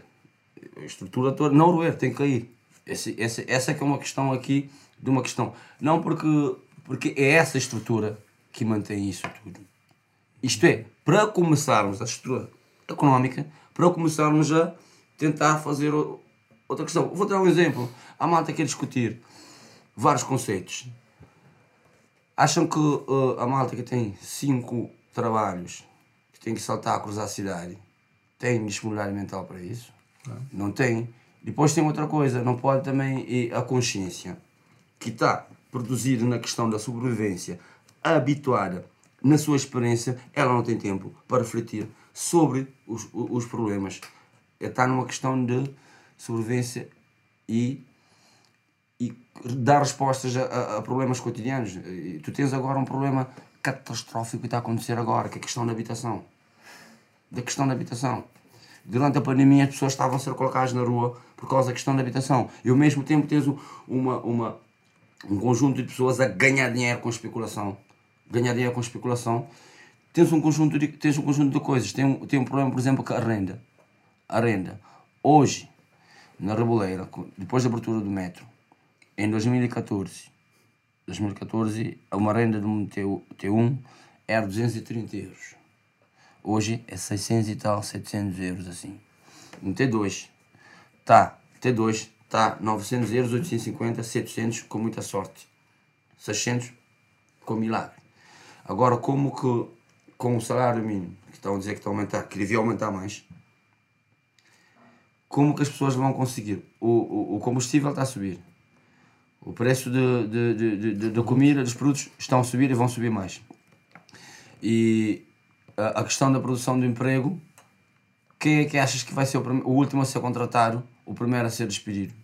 A estrutura toda, não roer, tem que cair. Esse, esse, essa é que é uma questão aqui, de uma questão. Não porque, porque é essa estrutura que mantém isso tudo. Isto é, para começarmos a estrutura económica, para começarmos a tentar fazer outra questão. Vou dar um exemplo. A malta quer discutir vários conceitos. Acham que uh, a malta que tem 5 trabalhos que têm que saltar, cruzar a cidade, têm disponibilidade mental para isso? Não, não tem. Depois tem outra coisa, não pode também e a consciência que está produzida na questão da sobrevivência, habituada na sua experiência, ela não tem tempo para refletir sobre os, os problemas. Está numa questão de sobrevivência e, e dar respostas a, a, problemas cotidianos. E tu tens agora um problema catastrófico que está a acontecer agora, que é a questão da habitação. Da questão da habitação. Durante a pandemia as pessoas estavam a ser colocadas na rua por causa da questão da habitação. E ao mesmo tempo tens uma, uma, um conjunto de pessoas a ganhar dinheiro com especulação. Ganhar dinheiro com especulação. Tens um conjunto de, tens um conjunto de coisas. Tem tem um problema, por exemplo, com a renda. A renda. Hoje, na Reboleira, depois da abertura do metro, em 2014, 2014 uma renda de um T1 era 230 euros. Hoje é 600 e tal, 700 euros assim. Um T2 tá, T2 tá 900 euros, 850, 700 com muita sorte. 600 com milagre. Agora, como que com o salário mínimo, que estão a dizer que está a aumentar, que devia aumentar mais, como que as pessoas vão conseguir? O, o, o combustível está a subir. O preço de, de, de, de, de comida, dos produtos, estão a subir e vão subir mais. E a, a questão da produção do emprego, quem é que achas que vai ser o, o último a ser contratado, o primeiro a ser despedido?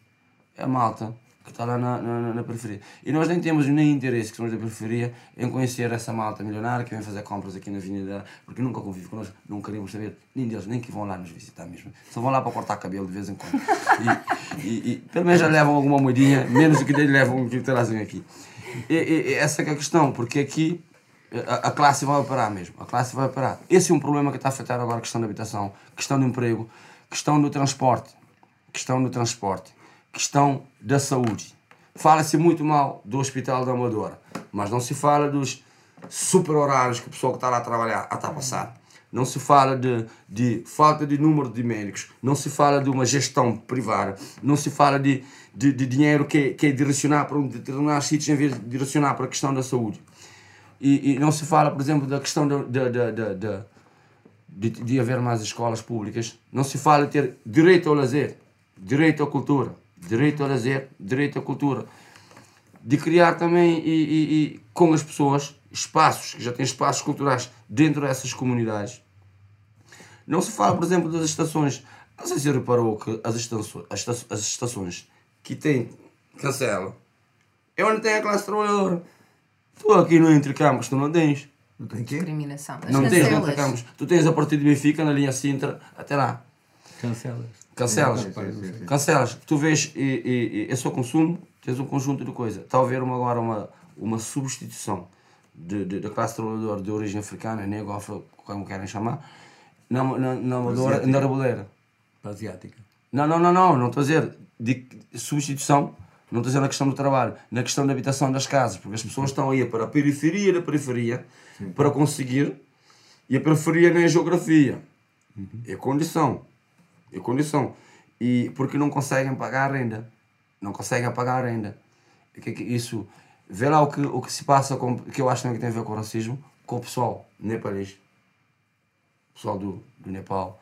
A malta que está lá na, na, na, periferia. E nós nem temos nem interesse, que somos da periferia, em conhecer essa malta milionária que vem fazer compras aqui na Avenida, porque nunca convive connosco, não queremos saber nem deles, nem que vão lá nos visitar mesmo. Só vão lá para cortar cabelo de vez em quando. E, e, e pelo menos já levam alguma moedinha, menos do que eles levam o que trazem aqui. E, e, essa é a questão, porque aqui a, a, classe vai parar mesmo. A classe vai parar. Esse é um problema que está a afetar agora a questão da habitação, questão do emprego, questão do transporte, questão do transporte questão da saúde. Fala-se muito mal do Hospital da Amadora, mas não se fala dos super horários que o pessoal que está lá a trabalhar está a passar. Não se fala de, de falta de número de médicos, não se fala de uma gestão privada, não se fala de, de, de dinheiro que é, que é direcionar para um determinado sítios em vez de direcionar para a questão da saúde. E, e não se fala, por exemplo, da questão de, de, de, de, de haver mais escolas públicas, não se fala de ter direito ao lazer, direito à cultura direito ao lazer, direito à cultura. De criar também e, e, e, com as pessoas espaços, que já têm espaços culturais dentro dessas comunidades. Não se fala, por exemplo, das estações. Não sei se reparou que as estações, as estações que têm cancela é onde tem a classe trabalhadora. Tu aqui no Entre Campos, tu não tens. Não tem quê? Discriminação. As não cancelas. tens no Entre Campos. Tu tens a partir de Benfica, na linha Sintra, até lá. Cancelas. Cancelas. Cancelas. Tu vês, e, e, e, esse é o consumo, tens um conjunto de coisas. Está a haver uma, agora uma, uma substituição de, de, da classe trabalhadora de origem africana, negro, afro, como querem chamar, na, na, na Amadora, na Raboleira. Asiática. Não, não, não, não, não estou a dizer de substituição, não estou a dizer na questão do trabalho, na questão da habitação das casas, porque as pessoas estão aí para a periferia da periferia Sim. para conseguir, e a periferia não é geografia, uhum. é condição e condição. E porque não conseguem pagar a renda. Não conseguem pagar a renda. Que, que, isso. Vê lá o que, o que se passa, com, que eu acho que tem a ver com o racismo, com o pessoal nepalês. O pessoal do, do Nepal.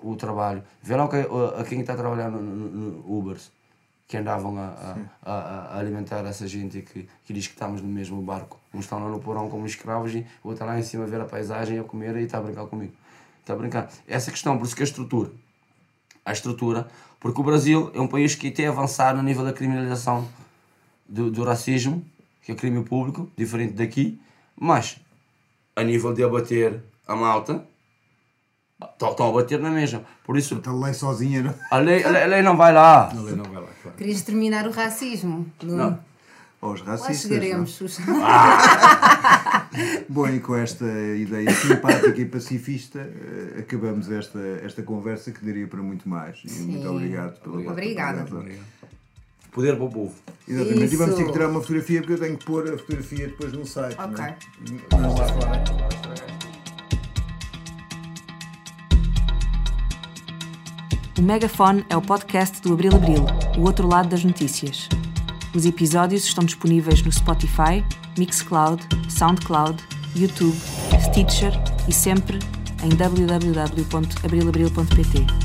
O trabalho. Vê lá o que, a, a quem está trabalhando no, no Ubers que andavam a, a, a, alimentar essa gente que, que diz que estamos no mesmo barco. Uns estão lá no porão como escravos e o outro está lá em cima a ver a paisagem, a comer e está a brincar comigo. Está a brincar. Essa questão, por isso que a estrutura à estrutura, porque o Brasil é um país que tem avançado no nível da criminalização do, do racismo, que é crime público, diferente daqui, mas a nível de abater a malta, estão a bater na mesma. Por isso. Está a lei sozinha, não? A lei, a lei, a lei não vai lá. A lei não vai lá, claro. Querias terminar o racismo? Não. não. Aos racistas. Lá chegaremos, Bom, e com esta ideia simpática e pacifista, eh, acabamos esta, esta conversa que daria para muito mais. E Sim. muito obrigado pela vossa Obrigada. Poder para o povo. Exatamente. Isso. E vamos ter que tirar uma fotografia porque eu tenho que pôr a fotografia depois no site. Ok. Não, é? não lá fora. O Megafone é o podcast do Abril Abril, o outro lado das notícias. Os episódios estão disponíveis no Spotify, Mixcloud, Soundcloud, YouTube, site Teacher e sempre em www.abrilabril.pt.